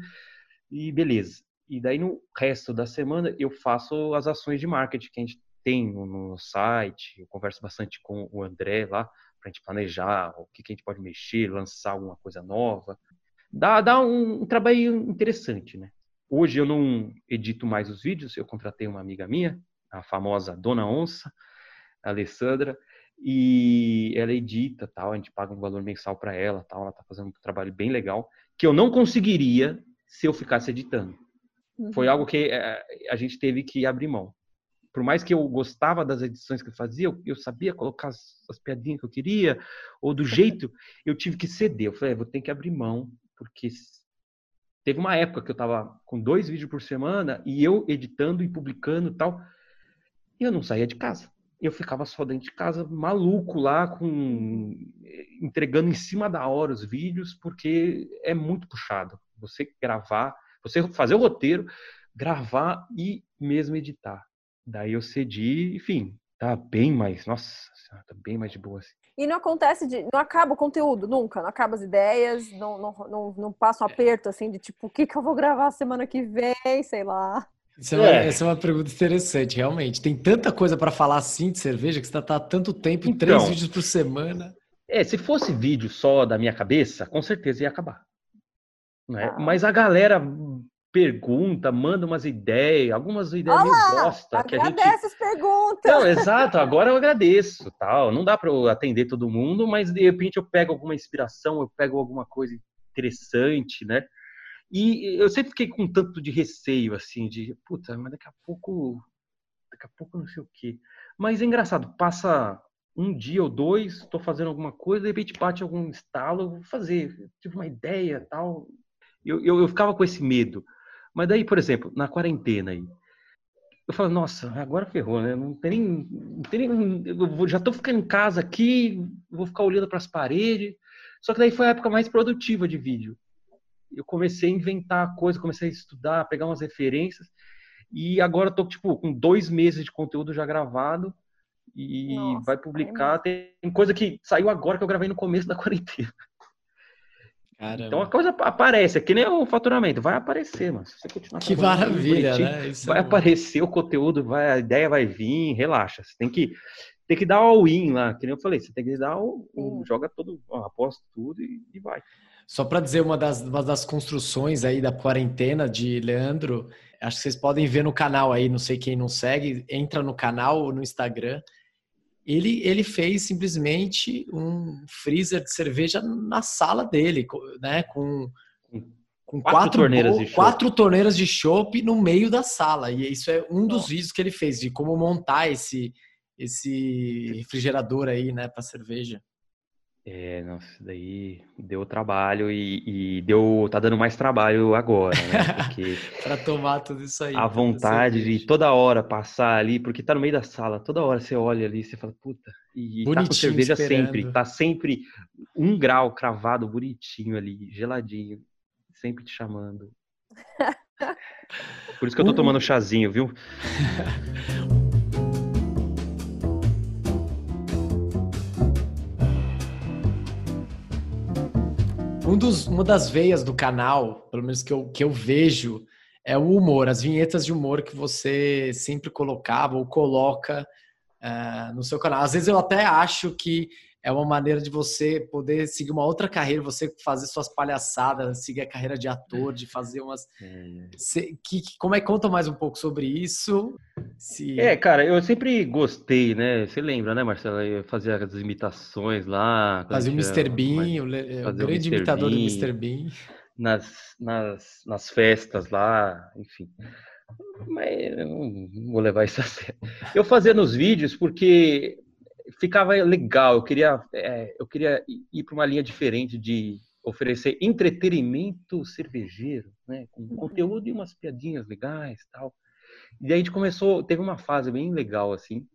e beleza. E daí no resto da semana eu faço as ações de marketing que a gente tem no, site. Eu converso bastante com o André lá para a gente planejar o que, que, a gente pode mexer, lançar alguma coisa nova. Dá, dá um, um trabalho interessante, né? Hoje eu não edito mais os vídeos, eu contratei uma amiga minha, a famosa Dona Onça, a Alessandra, e ela edita, tal, a gente paga um valor mensal para ela, tal, ela está fazendo um trabalho bem legal, que eu não conseguiria se eu ficasse editando. Foi uhum. algo que eh, a gente teve que abrir mão. Por mais que eu gostava das edições que eu fazia, eu, eu sabia colocar as, as, piadinhas que eu queria, ou do (laughs) jeito, eu tive que ceder. Eu falei, é, vou ter que abrir mão, porque teve uma época que eu tava com dois vídeos por semana e eu editando e publicando e tal, e eu não saía de casa. Eu ficava só dentro de casa, maluco lá, com entregando em cima da hora os vídeos, porque é muito puxado. Você gravar você fazer o roteiro, gravar e mesmo editar. Daí eu cedi, enfim, tá bem mais, nossa, tá bem mais de boa assim. E não acontece de. Não acaba o conteúdo nunca, não acaba as ideias, não, não, não, não passa um é. aperto assim de tipo, o que, que eu vou gravar semana que vem, sei lá. Isso é uma, é. Essa é uma pergunta interessante, realmente. Tem tanta coisa para falar assim de cerveja que você está tá tanto tempo, então, três vídeos por semana. É, se fosse vídeo só da minha cabeça, com certeza ia acabar. Né? Ah. Mas a galera pergunta, manda umas ideias, algumas ideias Olá, meio bosta. Que a gente... as perguntas. Não, exato, agora eu agradeço, tal. Não dá para eu atender todo mundo, mas de repente eu pego alguma inspiração, eu pego alguma coisa interessante, né? E eu sempre fiquei com um tanto de receio, assim, de, puta, mas daqui a pouco, daqui a pouco não sei o quê. Mas é engraçado, passa um dia ou dois, estou fazendo alguma coisa, de repente bate algum estalo, vou fazer, tive uma ideia, tal. Eu, eu, eu ficava com esse medo. Mas daí, por exemplo, na quarentena aí, eu falo, nossa, agora ferrou, né? Não tem nem. Não tem nem eu já tô ficando em casa aqui, vou ficar olhando para as paredes. Só que daí foi a época mais produtiva de vídeo. Eu comecei a inventar coisas, comecei a estudar, a pegar umas referências. E agora eu tô, tipo, com dois meses de conteúdo já gravado. E nossa, vai publicar. Tem coisa que saiu agora que eu gravei no começo da (laughs) quarentena. Caramba. Então a coisa aparece, é que nem o faturamento, vai aparecer, mas se você continuar Que maravilha, né? Isso vai é aparecer o conteúdo, vai, a ideia vai vir, relaxa. Você tem que tem que dar all-in lá, que nem eu falei, você tem que dar o, o joga todo, aposta tudo e, e vai. Só para dizer uma das, uma das construções aí da quarentena de Leandro, acho que vocês podem ver no canal aí, não sei quem não segue, entra no canal no Instagram, ele, ele fez simplesmente um freezer de cerveja na sala dele, né? Com, com quatro, quatro torneiras de quatro torneiras de chopp no meio da sala. E isso é um dos vídeos que ele fez de como montar esse esse refrigerador aí, né, para cerveja. É, nossa, daí deu trabalho e, e, deu, tá dando mais trabalho agora, né? (laughs) Porque para tomar tudo isso aí. A vontade de toda hora passar ali, porque tá no meio da sala, toda hora você olha ali, você fala, puta, e bonitinho, tá com cerveja esperando. sempre, tá sempre um grau cravado bonitinho ali, geladinho, sempre te chamando. (laughs) Por isso que eu tô tomando chazinho, viu? (laughs) Um dos, uma das veias do canal, pelo menos que eu, que eu vejo, é o humor, as vinhetas de humor que você sempre colocava ou coloca uh, no seu canal. Às vezes eu até acho que é uma maneira de você poder seguir uma outra carreira, você fazer suas palhaçadas, seguir a carreira de ator, de fazer umas. É. que, como é que conta mais um pouco sobre isso? Se... É, cara, eu sempre gostei, né? Você lembra, né, Marcela? Eu fazia as imitações lá. Fazia o Mr. Bean, o, o grande o imitador Bean, do Mr. Bean. Nas, nas, nas festas lá, enfim. Mas eu não vou levar isso a (laughs) sério. Eu fazia nos vídeos porque ficava legal. Eu queria, é, eu queria ir para uma linha diferente de oferecer entretenimento cervejeiro, né, com uhum. conteúdo e umas piadinhas legais, tal. E aí a gente começou, teve uma fase bem legal assim,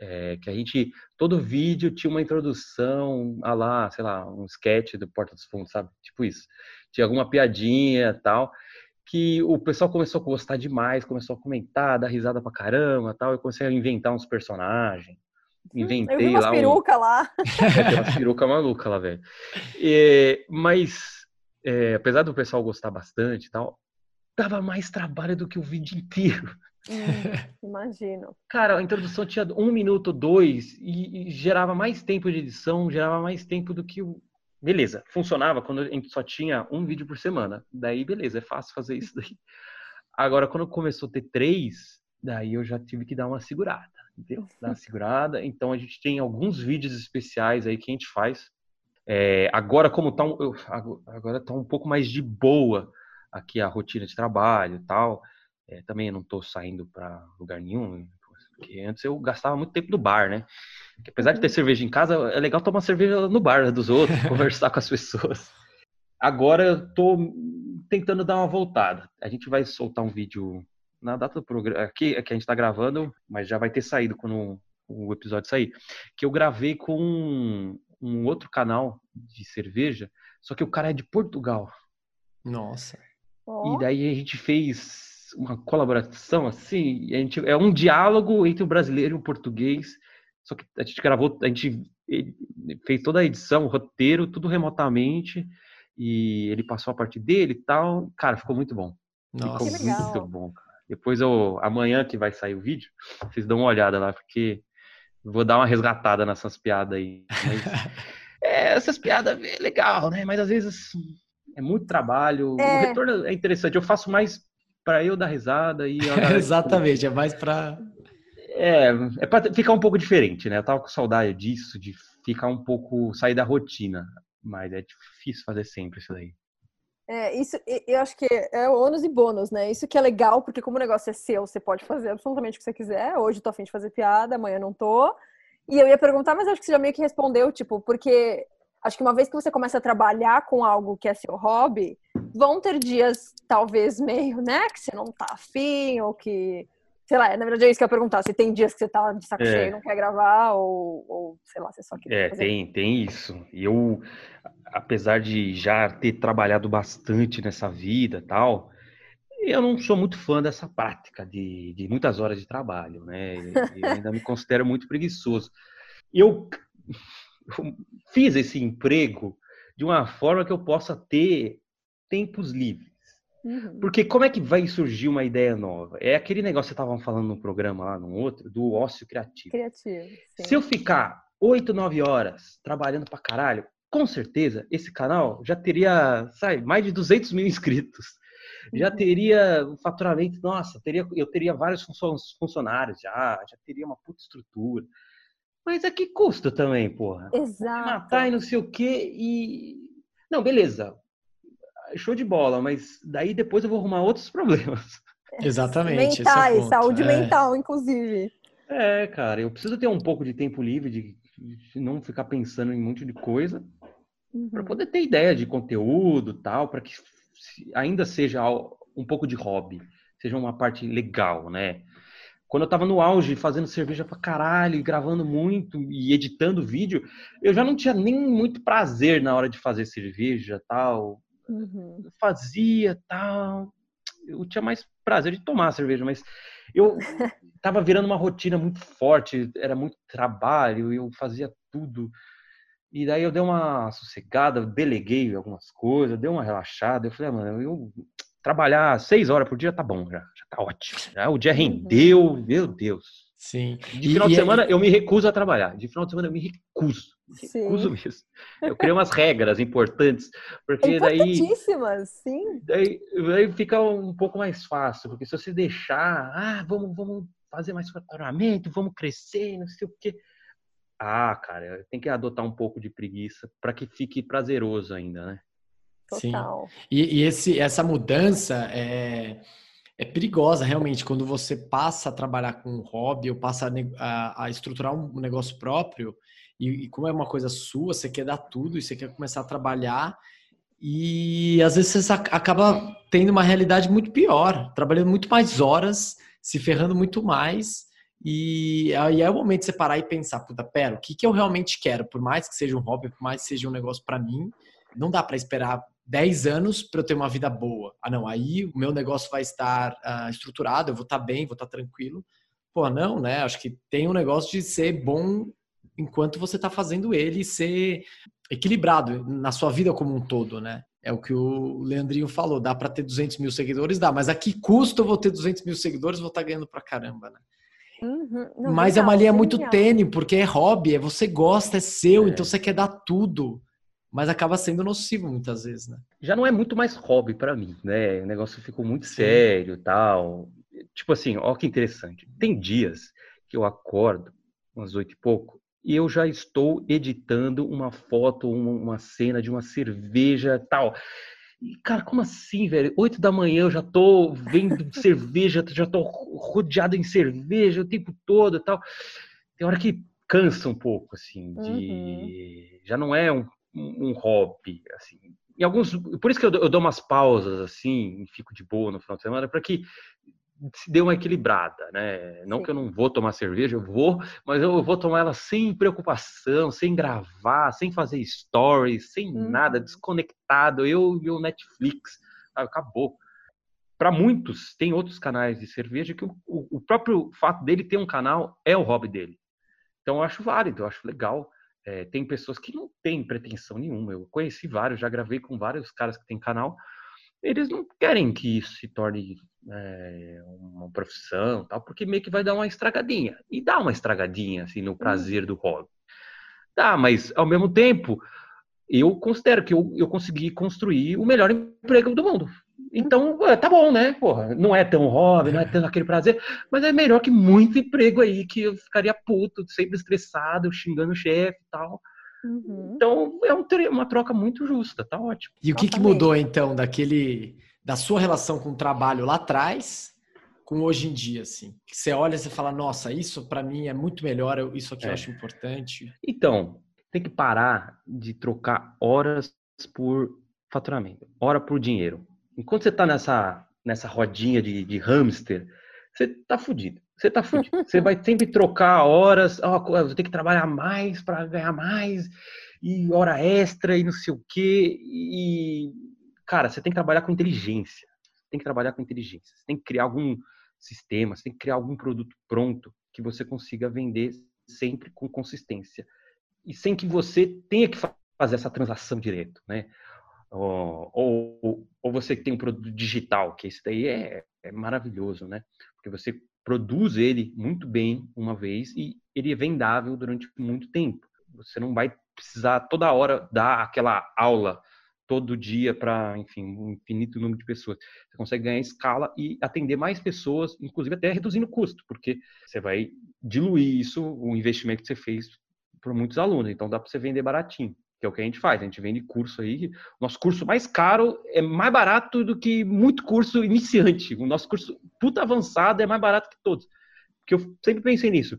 é, que a gente todo vídeo tinha uma introdução, a lá, sei lá, um sketch do Porta dos Fundos, sabe? Tipo isso. Tinha alguma piadinha, tal que o pessoal começou a gostar demais, começou a comentar, dar risada pra caramba, tal, eu comecei a inventar uns personagens inventei eu vi umas lá. peruca um... lá. (laughs) É, tem umas peruca maluca lá, velho. É, mas, é, apesar do pessoal gostar bastante e tal, dava mais trabalho do que o vídeo inteiro. Hum, imagino. (laughs) Cara, a introdução tinha um minuto, dois, e, e, gerava mais tempo de edição, gerava mais tempo do que o. Beleza, funcionava quando a gente só tinha um vídeo por semana. Daí, beleza, é fácil fazer isso daí. Agora, quando começou a ter três, daí eu já tive que dar uma segurada deu, dá uma segurada. Então a gente tem alguns vídeos especiais aí que a gente faz. É, agora, como tá um, agora tá um pouco mais de boa aqui a rotina de trabalho e tal. É, também não tô saindo para lugar nenhum, porque antes eu gastava muito tempo no bar, né? Porque apesar de ter uhum. cerveja em casa, é legal tomar cerveja no bar dos outros, (laughs) conversar com as pessoas. Agora eu tô tentando dar uma voltada. A gente vai soltar um vídeo na data do programa, aqui é que a gente está gravando, mas já vai ter saído quando o episódio sair, que eu gravei com um, um, outro canal de cerveja, só que o cara é de Portugal. Nossa. E daí a gente fez uma colaboração assim, a gente, é um diálogo entre o brasileiro e o português, só que a gente gravou, a gente fez toda a edição, o roteiro, tudo remotamente, e ele passou a parte dele e tal. Cara, ficou muito bom. Nossa. Ficou muito bom, cara. Depois eu, amanhã que vai sair o vídeo, vocês dão uma olhada lá, porque vou dar uma resgatada nessas piadas aí. Mas, (laughs) é, essas piadas é legal, né? Mas às vezes é muito trabalho. É. O retorno é interessante. Eu faço mais para eu dar risada e. (laughs) Exatamente, é mais para. É, é para ficar um pouco diferente, né? Eu tava com saudade disso, de ficar um pouco, sair da rotina. Mas é difícil fazer sempre isso daí. É, isso, eu acho que é ônus e bônus, né? Isso que é legal, porque como o negócio é seu, você pode fazer absolutamente o que você quiser. Hoje eu tô afim de fazer piada, amanhã não tô. E eu ia perguntar, mas acho que você já meio que respondeu, tipo, porque acho que uma vez que você começa a trabalhar com algo que é seu hobby, vão ter dias, talvez, meio, né, que você não tá afim, ou que sei lá, na verdade é isso que eu ia perguntar, se tem dias que você tá de saco é. cheio e não quer gravar, ou, ou sei lá, você só quer É, fazer. tem, tem isso. E eu, apesar de já ter trabalhado bastante nessa vida tal, eu não sou muito fã dessa prática de, de muitas horas de trabalho, né? Eu ainda me considero muito preguiçoso. Eu, eu fiz esse emprego de uma forma que eu possa ter tempos livres. Uhum. Porque como é que vai surgir uma ideia nova? É aquele negócio que você estava falando no programa lá, no outro, do ócio criativo. Criativo. Sim. Se eu ficar oito, nove horas trabalhando pra caralho, com certeza esse canal já teria, sabe, mais de 200 mil inscritos. Já uhum. teria um faturamento, nossa, teria, eu teria vários funcionários já, já teria uma puta estrutura. Mas a que custa também, porra? Exato. Matar e não sei o quê e. Não, beleza show de bola, mas daí depois eu vou arrumar outros (laughs) problemas. Exatamente. É Mentais, é saúde é. mental, inclusive. É, cara, eu preciso ter um pouco de tempo livre, de, de não ficar pensando em um monte de coisa, uhum. para poder ter ideia de conteúdo tal, para que ainda seja um pouco de hobby, seja uma parte legal, né? Quando eu tava no auge, fazendo cerveja pra caralho, gravando muito e editando vídeo, eu já não tinha nem muito prazer na hora de fazer cerveja tal. Uhum. Fazia tal. Eu tinha mais prazer de tomar cerveja, mas eu tava virando uma rotina muito forte, era muito trabalho, eu fazia tudo. E daí eu dei uma sossegada, deleguei algumas coisas, dei uma relaxada. Eu falei, ah, mano, eu trabalhar seis horas por dia tá bom, já, já tá ótimo. Já, o dia uhum. rendeu, meu Deus. Sim. De final e, de semana eu me recuso a trabalhar. De final de semana eu me recuso. Recuso mesmo. Eu criei umas regras importantes. Porque daí. sim. Daí, daí fica um pouco mais fácil. Porque se você deixar, ah, vamos, vamos fazer mais faturamento, vamos crescer, não sei o quê. Ah, cara, tem que adotar um pouco de preguiça para que fique prazeroso ainda, né? Total. Sim. E, e esse, essa mudança é é perigosa realmente quando você passa a trabalhar com um hobby ou passa a, a, a estruturar um negócio próprio e, e, como é uma coisa sua, você quer dar tudo e você quer começar a trabalhar e às vezes você acaba tendo uma realidade muito pior, trabalhando muito mais horas, se ferrando muito mais e aí é o momento de você parar e pensar, puta, pera, o que, que eu realmente quero? Por mais que seja um hobby, por mais que seja um negócio para mim, não dá para esperar 10 anos para eu ter uma vida boa. Ah, não, aí o meu negócio vai estar uh, estruturado, eu vou estar bem, vou estar tranquilo. Pô, não, né? Acho que tem um negócio de ser bom enquanto você está fazendo ele ser equilibrado na sua vida como um todo, né? É o que o Leandrinho falou, dá para ter 200 mil seguidores? Dá, mas a que custo eu vou ter 200 mil seguidores vou estar ganhando pra caramba, né? Uhum. Não, mas é uma linha muito tênue, porque é hobby, é você gosta, é seu, é. então você quer dar tudo mas acaba sendo nocivo muitas vezes, né? Já não é muito mais hobby para mim, né? O negócio ficou muito Sim. sério, tal. Tipo assim, ó que interessante. Tem dias que eu acordo umas oito e pouco eu já estou editando uma foto, uma cena de uma cerveja, tal. E, cara, como assim, velho? Oito da manhã eu já tô vendo (laughs) cerveja, já tô rodeado em cerveja o tempo todo, tal. Tem hora que cansa um pouco, assim, de... Uhum. Já não é um um hobby, assim. Em alguns, por isso que eu, eu dou umas pausas assim, e fico de boa no final de semana, para que se dê uma equilibrada, né? Não Sim. que eu não vou tomar cerveja, eu vou, mas eu vou tomar ela sem preocupação, sem gravar, sem fazer stories, sem hum. nada, desconectado. Eu e o Netflix, acabou. Para muitos, tem outros canais de cerveja que o, o, próprio fato dele ter um canal é o hobby dele. Então eu acho válido, eu acho legal. É, tem pessoas que não têm pretensão nenhuma. Eu conheci vários, já gravei com vários caras que têm canal. Eles não querem que isso se torne é, uma profissão, tal, porque meio que vai dar uma estragadinha. E dá uma estragadinha assim no prazer do hobby. Dá, mas ao mesmo tempo eu considero que eu, eu consegui construir o melhor emprego do mundo. Então, tá bom, né? Porra, não é tão hobby, não é tão aquele prazer, mas é melhor que muito emprego aí que eu ficaria puto, sempre estressado, xingando o chefe e tal. Uhum. Então, é um, uma troca muito justa, tá ótimo. E o que, que mudou, então, daquele da sua relação com o trabalho lá atrás com hoje em dia, assim? Você olha e você fala, nossa, isso para mim é muito melhor, isso aqui é. eu acho importante. Então, tem que parar de trocar horas por faturamento, hora por dinheiro. Enquanto você está nessa, nessa rodinha de, de hamster, você tá fudido. Você tá fudido. (laughs) Você vai sempre trocar horas. Oh, eu tenho que trabalhar mais para ganhar mais, e hora extra, e não sei o quê. E, cara, você tem que trabalhar com inteligência. Tem que trabalhar com inteligência. Você tem que criar algum sistema, você tem que criar algum produto pronto que você consiga vender sempre com consistência. E sem que você tenha que fazer essa transação direto, né? Ou, ou, ou você tem um produto digital, que esse daí é, é maravilhoso, né? Porque você produz ele muito bem uma vez e ele é vendável durante muito tempo. Você não vai precisar toda hora dar aquela aula todo dia para, enfim, um infinito número de pessoas. Você consegue ganhar escala e atender mais pessoas, inclusive até reduzindo o custo, porque você vai diluir isso, o investimento que você fez para muitos alunos. Então dá para você vender baratinho que é o que a gente faz. A gente vende curso aí. Nosso curso mais caro é mais barato do que muito curso iniciante. O nosso curso puta avançado é mais barato que todos. Porque eu sempre pensei nisso.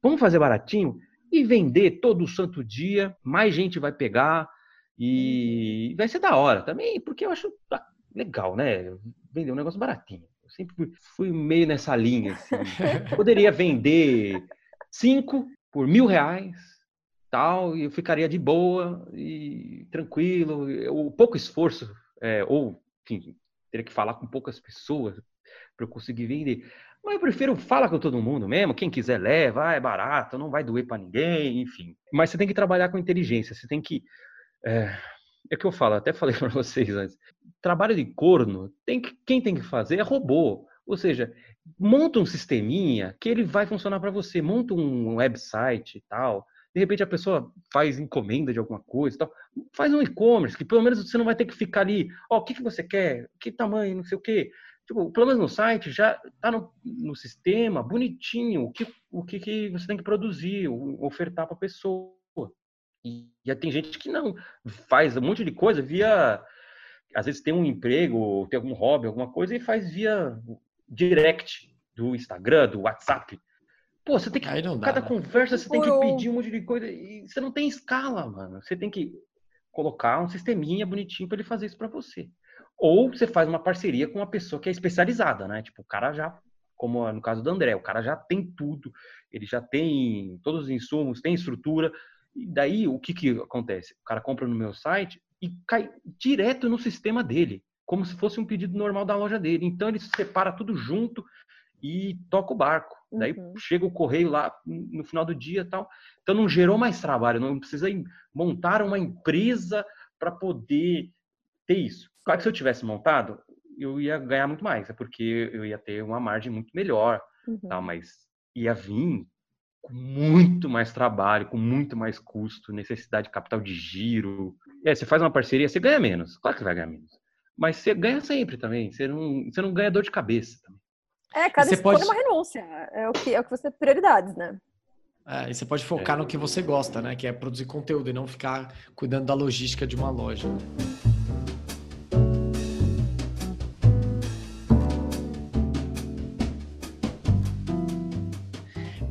Vamos fazer baratinho e vender todo santo dia. Mais gente vai pegar e vai ser da hora também, porque eu acho ah, legal, né? Vender um negócio baratinho. Eu sempre fui, fui meio nessa linha. Assim. (laughs) Poderia vender cinco por mil reais tal, e eu ficaria de boa e tranquilo, o pouco esforço, é, ou, enfim, teria que falar com poucas pessoas para eu conseguir vender. Mas eu prefiro falar com todo mundo mesmo, quem quiser leva, ah, é barato, não vai doer para ninguém, enfim. Mas você tem que trabalhar com inteligência, você tem que é, é que eu falo, até falei (laughs) para vocês antes. Trabalho de corno, tem que, quem tem que fazer é robô. Ou seja, monta um sisteminha que ele vai funcionar para você, monta um website e tal, de repente a pessoa faz encomenda de alguma coisa tal. Faz um e-commerce, que pelo menos você não vai ter que ficar ali, ó, oh, o que, que você quer? Que tamanho, não sei o quê. Tipo, pelo menos no site já tá no, no sistema, bonitinho, o que, o que, que você tem que produzir, ofertar para a pessoa. E, e tem gente que não, faz um monte de coisa via. Às vezes tem um emprego, tem algum hobby, alguma coisa, e faz via direct do Instagram, do WhatsApp. Pô, você tem que. Aí não dá, cada né? conversa você tem que pedir um monte de coisa. E você não tem escala, mano. Você tem que colocar um sisteminha bonitinho para ele fazer isso para você. Ou você faz uma parceria com uma pessoa que é especializada, né? Tipo, o cara já, como no caso do André, o cara já tem tudo, ele já tem todos os insumos, tem estrutura. E daí o que que acontece? O cara compra no meu site e cai direto no sistema dele, como se fosse um pedido normal da loja dele. Então ele separa tudo junto e toca o barco. Daí uhum. chega o correio lá no final do dia tal. Então não gerou mais trabalho, não precisa montar uma empresa para poder ter isso. Claro que se eu tivesse montado, eu ia ganhar muito mais, é porque eu ia ter uma margem muito melhor, uhum. tal, mas ia vir com muito mais trabalho, com muito mais custo, necessidade de capital de giro. É, você faz uma parceria, você ganha menos. Claro que vai ganhar menos. Mas você ganha sempre também. Você não, você não ganha dor de cabeça também. É, cada você escolha pode... é uma renúncia. É o que é o que você prioridades, né? É, e você pode focar é. no que você gosta, né? Que é produzir conteúdo e não ficar cuidando da logística de uma loja.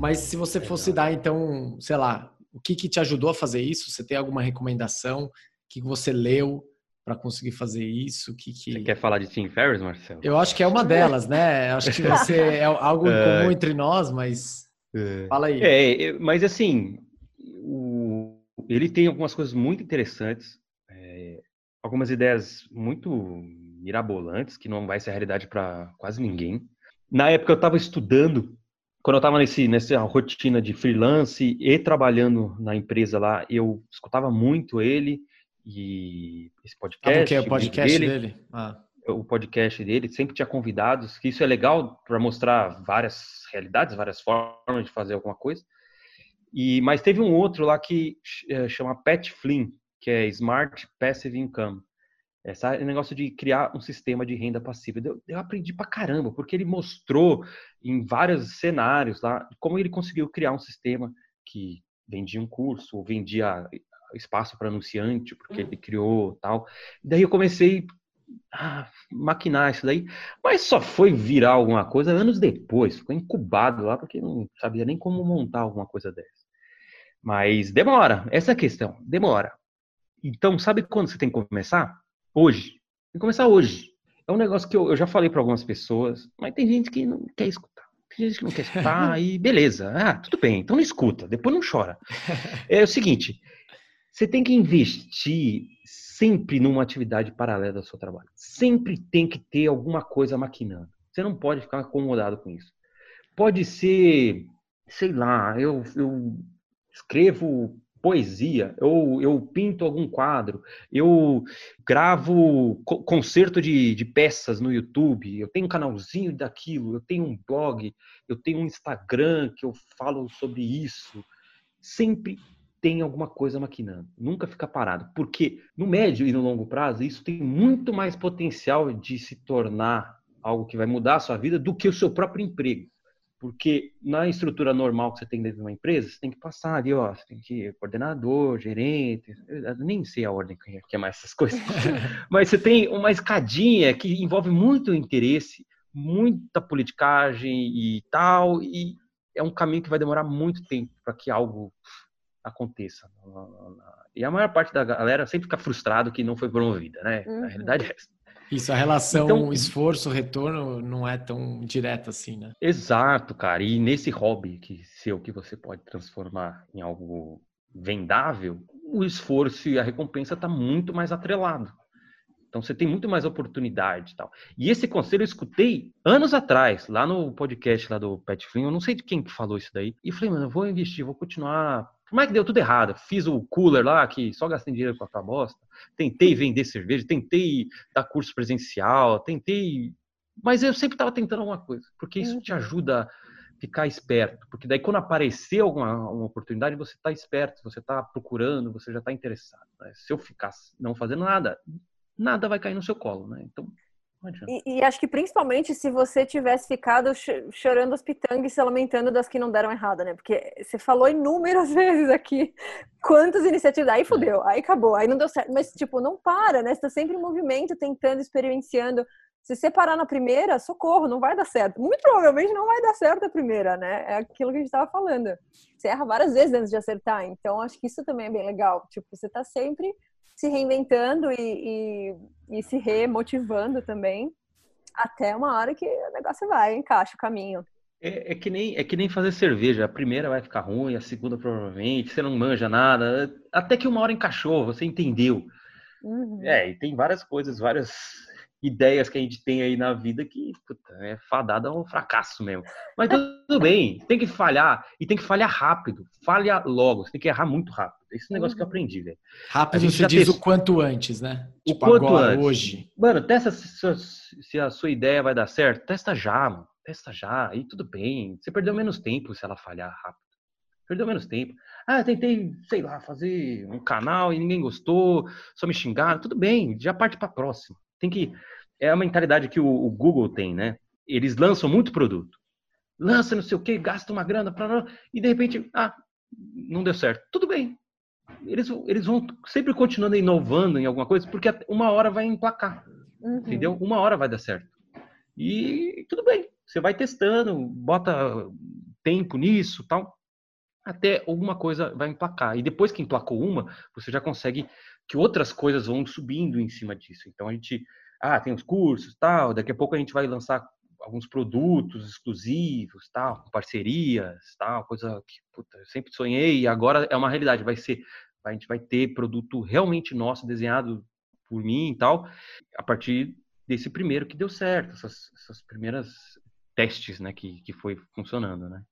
Mas se você fosse dar, então, sei lá, o que, que te ajudou a fazer isso? Você tem alguma recomendação? O que, você leu? para conseguir fazer isso? Que, que... Você quer falar de Tim Ferriss, Marcelo? Eu acho que é uma delas, né? Acho que você (laughs) é algo é... comum entre nós, mas é... fala aí. É, mas assim, o... ele tem algumas coisas muito interessantes, é... algumas ideias muito mirabolantes que não vai ser realidade para quase ninguém. Na época eu estava estudando, quando eu estava nessa rotina de freelance e trabalhando na empresa lá, eu escutava muito ele e esse podcast. Ah, que é o podcast dele? dele? Ah. O podcast dele sempre tinha convidados, que isso é legal para mostrar várias realidades, várias formas de fazer alguma coisa. E mas teve um outro lá que é, chama Pat Flynn. que é Smart Passive Income. Esse negócio de criar um sistema de renda passiva. Eu, eu aprendi pra caramba, porque ele mostrou em vários cenários lá como ele conseguiu criar um sistema que vendia um curso, ou vendia espaço para anunciante, porque ele criou tal. Daí eu comecei a maquinar isso daí, mas só foi virar alguma coisa anos depois, ficou incubado lá, porque não sabia nem como montar alguma coisa dessa. Mas demora, essa é a questão, demora. Então, sabe quando você tem que começar? Hoje. Tem que começar hoje. É um negócio que eu, eu já falei para algumas pessoas, mas tem gente que não quer escutar. Tem gente que não quer escutar (laughs) e beleza. Ah, tudo bem, então não escuta, depois não chora. É o seguinte, você tem que investir sempre numa atividade paralela ao seu trabalho. Sempre tem que ter alguma coisa maquinando. Você não pode ficar acomodado com isso. Pode ser, sei lá, eu, eu escrevo poesia, eu, eu pinto algum quadro, eu gravo concerto de, de peças no YouTube, eu tenho um canalzinho daquilo, eu tenho um blog, eu tenho um Instagram que eu falo sobre isso. Sempre tem alguma coisa maquinando, nunca fica parado, porque no médio e no longo prazo isso tem muito mais potencial de se tornar algo que vai mudar a sua vida do que o seu próprio emprego. Porque na estrutura normal que você tem dentro de uma empresa, você tem que passar ali, ó, você tem que coordenador, gerente, eu nem sei a ordem que é mais essas (laughs) coisas. Mas você tem uma escadinha que envolve muito interesse, muita politicagem e tal, e é um caminho que vai demorar muito tempo para que algo aconteça. E a maior parte da galera sempre fica frustrado que não foi promovida, né? Uhum. A realidade é essa. Isso, a relação então, esforço-retorno não é tão direta assim, né? Exato, cara. E nesse hobby que seu que você pode transformar em algo vendável, o esforço e a recompensa está muito mais atrelado. Então você tem muito mais oportunidade e tal. E esse conselho eu escutei anos atrás, lá no podcast lá do Pet Flynn, eu não sei de quem que falou isso daí. E falei, mano, eu vou investir, vou continuar por mais que deu tudo errado, fiz o cooler lá, que só gastei dinheiro com a bosta, tentei vender cerveja, tentei dar curso presencial, tentei. Mas eu sempre estava tentando alguma coisa, porque isso te uhum. ajuda a ficar esperto. Porque daí, quando aparecer alguma uma oportunidade, você está esperto, você está procurando, você já está interessado. Né? Se eu ficar não fazendo nada, nada vai cair no seu colo, né? Então, e, e, acho que principalmente se você tivesse ficado chorando os pitangues, se lamentando das que não deram errado, né? Porque você falou inúmeras (laughs) vezes aqui quantas iniciativas. Aí fodeu, aí acabou, aí não deu certo. Mas, tipo, não para, né? Você tá sempre em movimento, tentando, experienciando. Se você parar na primeira, socorro, não vai dar certo. Muito provavelmente não vai dar certo a primeira, né? É aquilo que a gente tava falando. Você erra várias vezes antes de acertar. Então, acho que isso também é bem legal. Tipo, você tá sempre se reinventando e, e, e, se remotivando também, até uma hora que o negócio vai, encaixa o caminho. É, é, que nem, é que nem fazer cerveja. A primeira vai ficar ruim, a segunda provavelmente, você não manja nada. Até que uma hora encaixou, você entendeu. Uhum. É, e tem várias coisas, várias ideias que a gente tem aí na vida que puta, é fadada ao fracasso mesmo. Mas tudo (laughs) bem, tem que falhar e tem que falhar rápido. Falha logo, você tem que errar muito rápido. Esse é negócio que eu uhum. aprendi, velho. Rápido se diz o quanto antes, né? O tipo quanto agora, antes. hoje. Mano, testa se a sua ideia vai dar certo. Testa já, mano. Testa já. Aí tudo bem. Você perdeu menos tempo se ela falhar rápido. Perdeu menos tempo. Ah, tentei, sei lá, fazer um canal e ninguém gostou, só me xingaram. Tudo bem, já parte para próxima. Tem que. É a mentalidade que o, o, Google tem, né? Eles lançam muito produto. Lança não sei o que, gasta uma grana para e de repente, ah, não deu certo. Tudo bem. Eles, eles vão sempre continuando inovando em alguma coisa, porque uma hora vai emplacar. Uhum. Entendeu? Uma hora vai dar certo. E tudo bem. Você vai testando, bota tempo nisso, tal, até alguma coisa vai emplacar. E depois que emplacou uma, você já consegue que outras coisas vão subindo em cima disso. Então a gente, ah, tem os cursos, tal, daqui a pouco a gente vai lançar alguns produtos exclusivos, tal, parcerias, tal, coisa que puta, eu sempre sonhei e agora é uma realidade, vai ser, a gente vai ter produto realmente nosso desenhado por mim e tal, a partir desse primeiro que deu certo, essas, essas primeiras testes, né, que, que foi funcionando, né?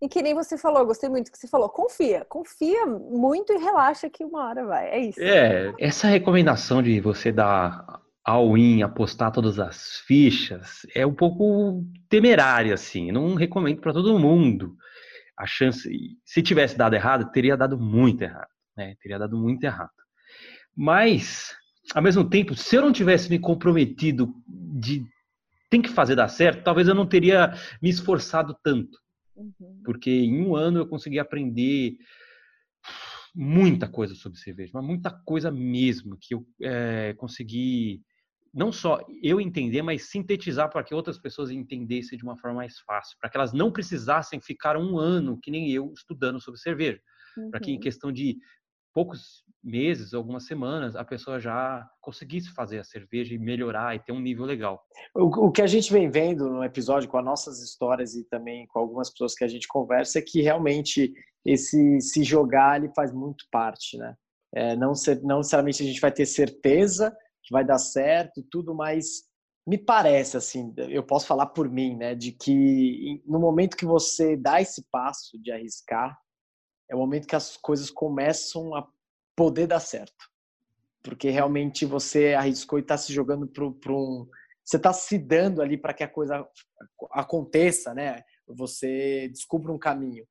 E que nem você falou, gostei muito que você falou. Confia, confia muito e relaxa que uma hora vai. É isso. É, essa recomendação de você dar all-in, apostar todas as fichas, é um pouco temerária, assim. Não recomendo para todo mundo. A chance, se tivesse dado errado, teria dado muito errado, né? Teria dado muito errado. Mas, ao mesmo tempo, se eu não tivesse me comprometido de tem que fazer dar certo, talvez eu não teria me esforçado tanto. Uhum. Porque em um ano eu consegui aprender muita coisa sobre cerveja, mas muita coisa mesmo que eu é, consegui não só eu entender, mas sintetizar para que outras pessoas entendessem de uma forma mais fácil, para que elas não precisassem ficar um ano, que nem eu, estudando sobre cerveja. Uhum. Para que em uhum. questão de poucos meses, algumas semanas, a pessoa já conseguisse fazer a cerveja e melhorar e ter um nível legal. O, o, que a gente vem vendo no episódio com as nossas histórias e também com algumas pessoas que a gente conversa é que realmente esse se jogar ele faz muito parte, né? É, não, ser, não necessariamente a gente vai ter certeza que vai dar certo, tudo, mas me parece assim, eu posso falar por mim, né, de que no momento que você dá esse passo de arriscar, é o momento que as coisas começam a poder dar certo. Porque realmente você arriscou e está se jogando para um. Você está se dando ali para que a coisa aconteça, né? Você descubra um caminho.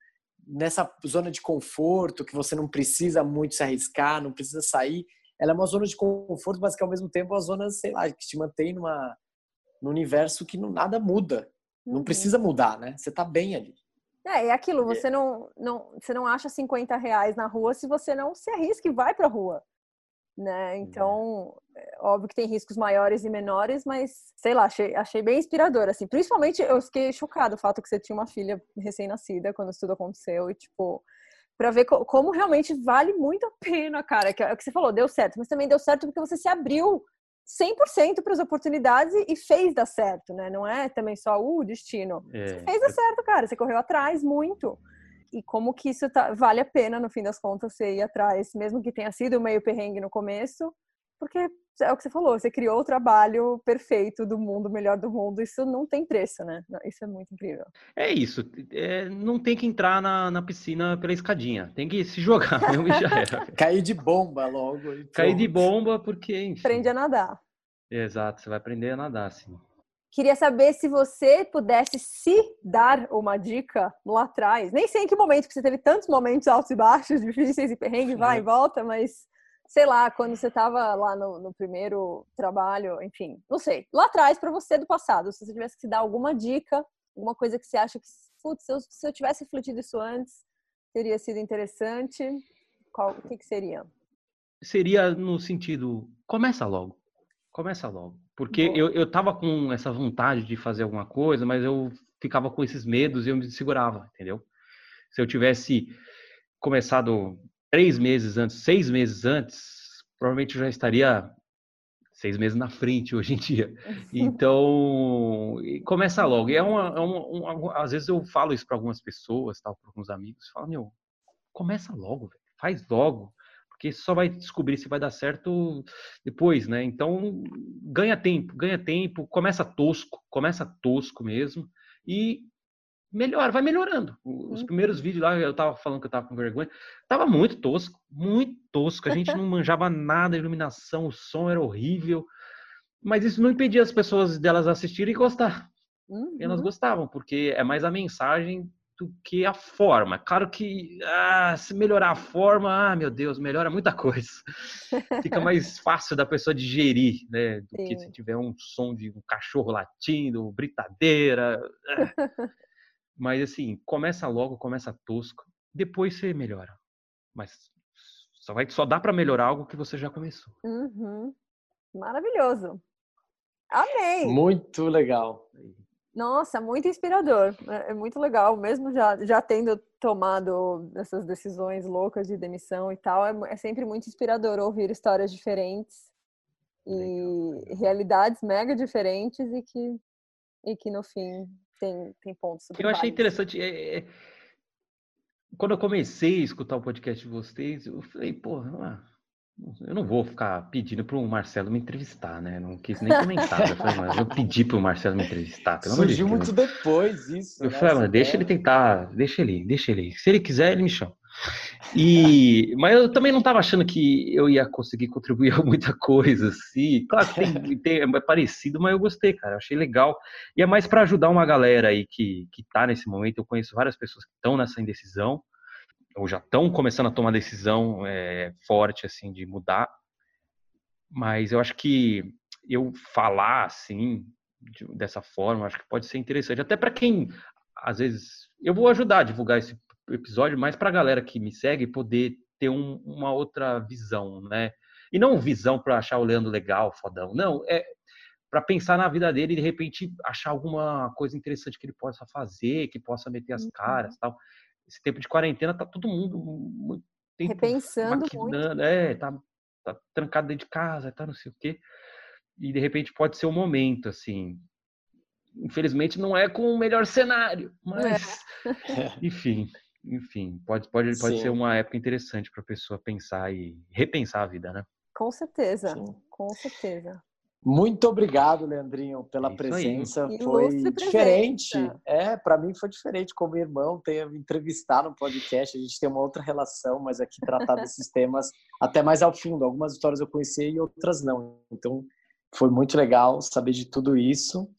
Nessa zona de conforto, que você não precisa muito se arriscar, não precisa sair, ela é uma zona de conforto, mas que ao mesmo tempo é uma zona, sei lá, que te mantém numa, num universo que não, nada muda. Não uhum. precisa mudar, né? Você está bem ali. É, é aquilo, você não, não, você não acha 50 reais na rua se você não se arrisca e vai pra rua. Né? Então, é óbvio que tem riscos maiores e menores, mas sei lá, achei, achei bem inspirador, assim. Principalmente eu fiquei chocado o fato que você tinha uma filha recém-nascida quando isso tudo aconteceu e, tipo, para ver co como realmente vale muito a pena, cara. Que é o que você falou, deu certo, mas também deu certo porque você se abriu 100% para as oportunidades e fez dar certo, né? Não é também só o destino. É. Você fez dar certo, cara. Você correu atrás muito. E como que isso tá, vale a pena, no fim das contas, você ir atrás, mesmo que tenha sido meio perrengue no começo, porque é o que você falou, você criou o trabalho perfeito do mundo, melhor do mundo, isso não tem preço, né? Isso é muito incrível. É isso, é, não tem que entrar na, na piscina pela escadinha, tem que se jogar (laughs) mesmo e já era. Cair de bomba logo. Cair de bomba porque, enfim. Aprende a nadar. Exato, você vai aprender a nadar, sim. Queria saber se você pudesse se dar uma dica lá atrás. Nem sei em que momento, porque você teve tantos momentos altos e baixos, (laughs) difíceis e perrengue, vai e volta, mas sei lá, quando você estava lá no, no, primeiro trabalho, enfim, não sei, lá atrás para você do passado, se você tivesse que dar alguma dica, alguma coisa que você acha que, putz, se eu, se eu tivesse refletido isso antes, teria sido interessante, qual, o que, que seria? Seria no sentido, começa logo, começa logo, porque eu, eu tava com essa vontade de fazer alguma coisa, mas eu ficava com esses medos e eu me segurava, entendeu? Se eu tivesse começado três meses antes, seis meses antes, provavelmente eu já estaria seis meses na frente hoje em dia. (laughs) Então, começa logo. E é uma, é uma, uma, às vezes eu falo isso para algumas pessoas, tal, para alguns amigos, falo, meu, começa logo, véio. faz logo, porque só vai descobrir se vai dar certo depois, né? Então, ganha tempo, ganha tempo, começa tosco, começa tosco mesmo e melhora, vai melhorando. Os uhum. primeiros vídeos lá, eu tava falando que eu tava com vergonha, tava muito tosco, muito tosco. A gente (laughs) não manjava nada, a iluminação, o som era horrível. Mas isso não impedia as pessoas delas assistirem e gostar. Uhum. Elas gostavam, porque é mais a mensagem do que a forma. Claro que ah, se melhorar a forma, ah, meu Deus, melhora muita coisa. (laughs) Fica mais fácil da pessoa digerir, né? Do Sim. que se tiver um som de um cachorro latindo, britadeira. Ah. (laughs) Mas assim, começa logo, começa tosco, depois você melhora. Mas só vai só dá para melhorar algo que você já começou. Uhum. Maravilhoso. Amém. Muito legal. Nossa, muito inspirador. É, é muito legal, mesmo já, já tendo tomado essas decisões loucas de demissão e tal, é, é sempre muito inspirador ouvir histórias diferentes e realidades mega diferentes e que, e que no fim tem, tem pontos. Eu achei interessante. É, é, quando eu comecei a escutar o podcast de vocês, eu falei, pô, ah, eu não vou ficar pedindo para o Marcelo me entrevistar, né? Não quis nem comentar. eu falei, mas eu pedi para o Marcelo me entrevistar. Pelo Surgiu muito depois isso. Eu né? falei, mas deixa ele tentar, deixa ele, deixa ele. Se ele quiser, ele me chama. E, mas eu também não estava achando que eu ia conseguir contribuir (laughs) a muita coisa, assim. Claro que tem, (laughs) tem, é parecido, mas eu gostei, cara. achei legal. E é mais para ajudar uma galera aí que, que tá nesse momento. Eu conheço várias pessoas que estão nessa indecisão, ou já estão começando a tomar decisão é, forte, assim, de mudar. Mas eu acho que eu falar assim, de, dessa forma, acho que pode ser interessante. Até para quem, às vezes, eu vou ajudar a divulgar esse episódio, mas para a galera que me segue poder ter um, uma outra visão, né? E não visão para achar o Leandro legal, fodão. Não, é para pensar na vida dele e de repente achar alguma coisa interessante que ele possa fazer, que possa meter as caras, uhum. tal. Esse tempo de quarentena tá todo mundo muito tempo repensando muito. É, tá, tá trancado dentro de casa, tá não sei o quê. E de repente pode ser o um momento assim. Infelizmente não é com o melhor cenário, mas é. (laughs) enfim, enfim, pode pode pode ser uma época interessante para a pessoa pensar e repensar a vida, né? Com certeza, Sim. com certeza. Muito obrigado, Leandrinho, pela Isso presença. Aí. Foi diferente. Presença. É, para mim foi diferente como irmão ter entrevistar no podcast. A gente tem uma outra relação, mas aqui tratar desses temas até mais ao fundo. Algumas histórias eu conheci e outras não. Então foi muito legal saber de tudo isso.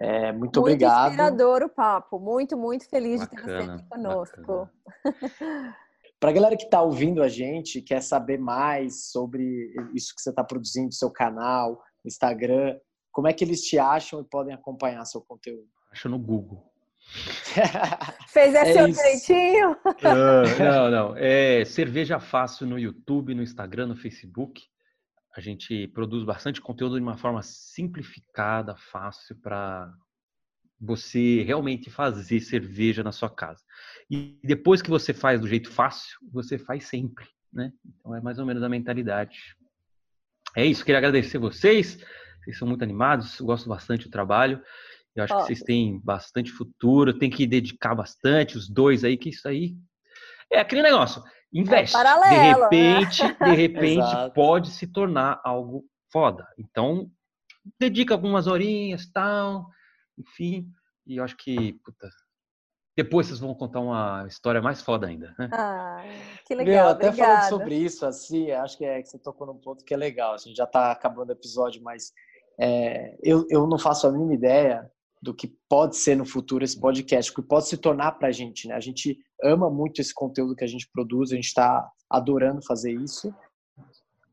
É, muito, muito obrigado. Muito inspirador o papo. Muito, muito feliz bacana, de ter você aqui conosco. (laughs) Para a galera que está ouvindo a gente, quer saber mais sobre isso que você está produzindo, seu canal, Instagram, como é que eles te acham e podem acompanhar seu conteúdo? Acha no Google. (laughs) Fez esse é direitinho? não, não. É Cerveja Fácil no YouTube, no Instagram, no Facebook. A gente produz bastante conteúdo de uma forma simplificada, fácil para você realmente fazer cerveja na sua casa. E depois que você faz do jeito fácil, você faz sempre, né? Então é mais ou menos a mentalidade. É isso, queria agradecer vocês. Vocês são muito animados, eu gosto bastante do trabalho. Eu acho que vocês têm bastante futuro, tem que dedicar bastante, os dois aí, que isso aí é aquele negócio. Investe. É paralelo, de repente, né? de repente pode se tornar algo foda. Então, dedica algumas horinhas, tal, enfim. E eu acho que, puta, depois vocês vão contar uma história mais foda ainda, né? Ah, que legal. Meu, até obrigada. falando sobre isso, assim, acho que, é, que você tocou num ponto que é legal. A gente já está acabando o episódio, mas é, eu, eu não faço a mínima ideia do que pode ser no futuro esse podcast, o que pode se tornar para a gente, né? A gente ama muito esse conteúdo que a gente produz, a gente está adorando fazer isso.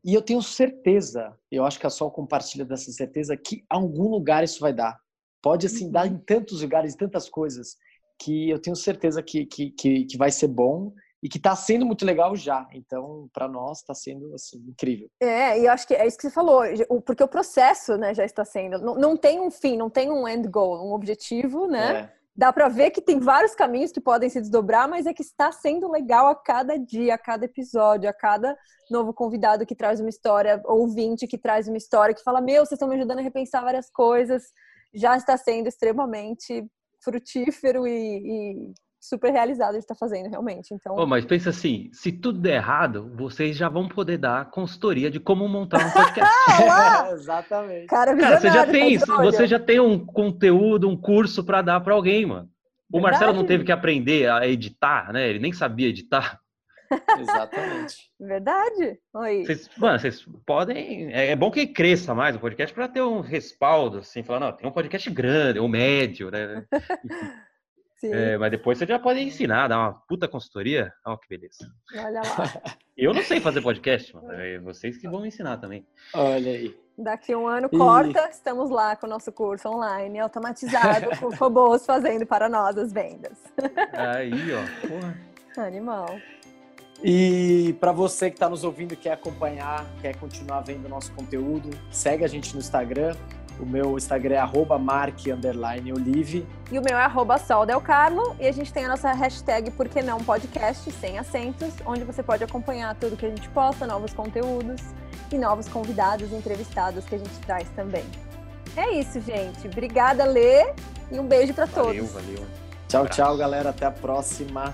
E eu tenho certeza, eu acho que a Sol compartilha dessa certeza, que algum lugar isso vai dar. Pode, assim, dar uhum. em tantos lugares, tantas coisas, que eu tenho certeza que, que, que, que vai ser bom e que está sendo muito legal já. Então, para nós, está sendo assim, incrível. É, e eu acho que é isso que você falou, porque o processo né, já está sendo. Não, não tem um fim, não tem um end goal, um objetivo, né? É. Dá para ver que tem vários caminhos que podem se desdobrar, mas é que está sendo legal a cada dia, a cada episódio, a cada novo convidado que traz uma história, ouvinte que traz uma história, que fala: Meu, vocês estão me ajudando a repensar várias coisas. Já está sendo extremamente frutífero e, e super realizado de estar fazendo, realmente. Então... Oh, mas pensa assim, se tudo der errado, vocês já vão poder dar consultoria de como montar um podcast. (laughs) é, (laughs) exatamente. Cara, Cara, você já tem isso, você já tem um conteúdo, um curso para dar para alguém, mano. O Verdade. Marcelo não teve que aprender a editar, né? Ele nem sabia editar. (laughs) Exatamente. Verdade. Oi. Vocês, mano, vocês podem. É, é, bom que cresça mais o podcast para ter um respaldo, assim, falar, não, tem um podcast grande, ou médio, né? É, mas depois você já pode ensinar, dar uma puta consultoria. Olha que beleza. Olha lá. (laughs) Eu não sei fazer podcast, mano. É vocês que vão me ensinar também. Olha aí. Daqui um ano, corta, estamos lá com o nosso curso online, automatizado, com (laughs) robôs fazendo para nós as vendas. Aí, ó. Porra. Animal. E para você que está nos ouvindo, quer acompanhar, quer continuar vendo nosso conteúdo, segue a gente no Instagram, o meu Instagram é arroba mark_olive. E o meu é arroba soldelcarlo. E a gente tem a nossa hashtag Porque Não Podcast, sem acentos, onde você pode acompanhar tudo que a gente posta, novos conteúdos e novos convidados, entrevistados que a gente traz também. É isso, gente. Obrigada, Lê, e um beijo para todos. Valeu, valeu. Tchau, tchau, galera. Até a próxima.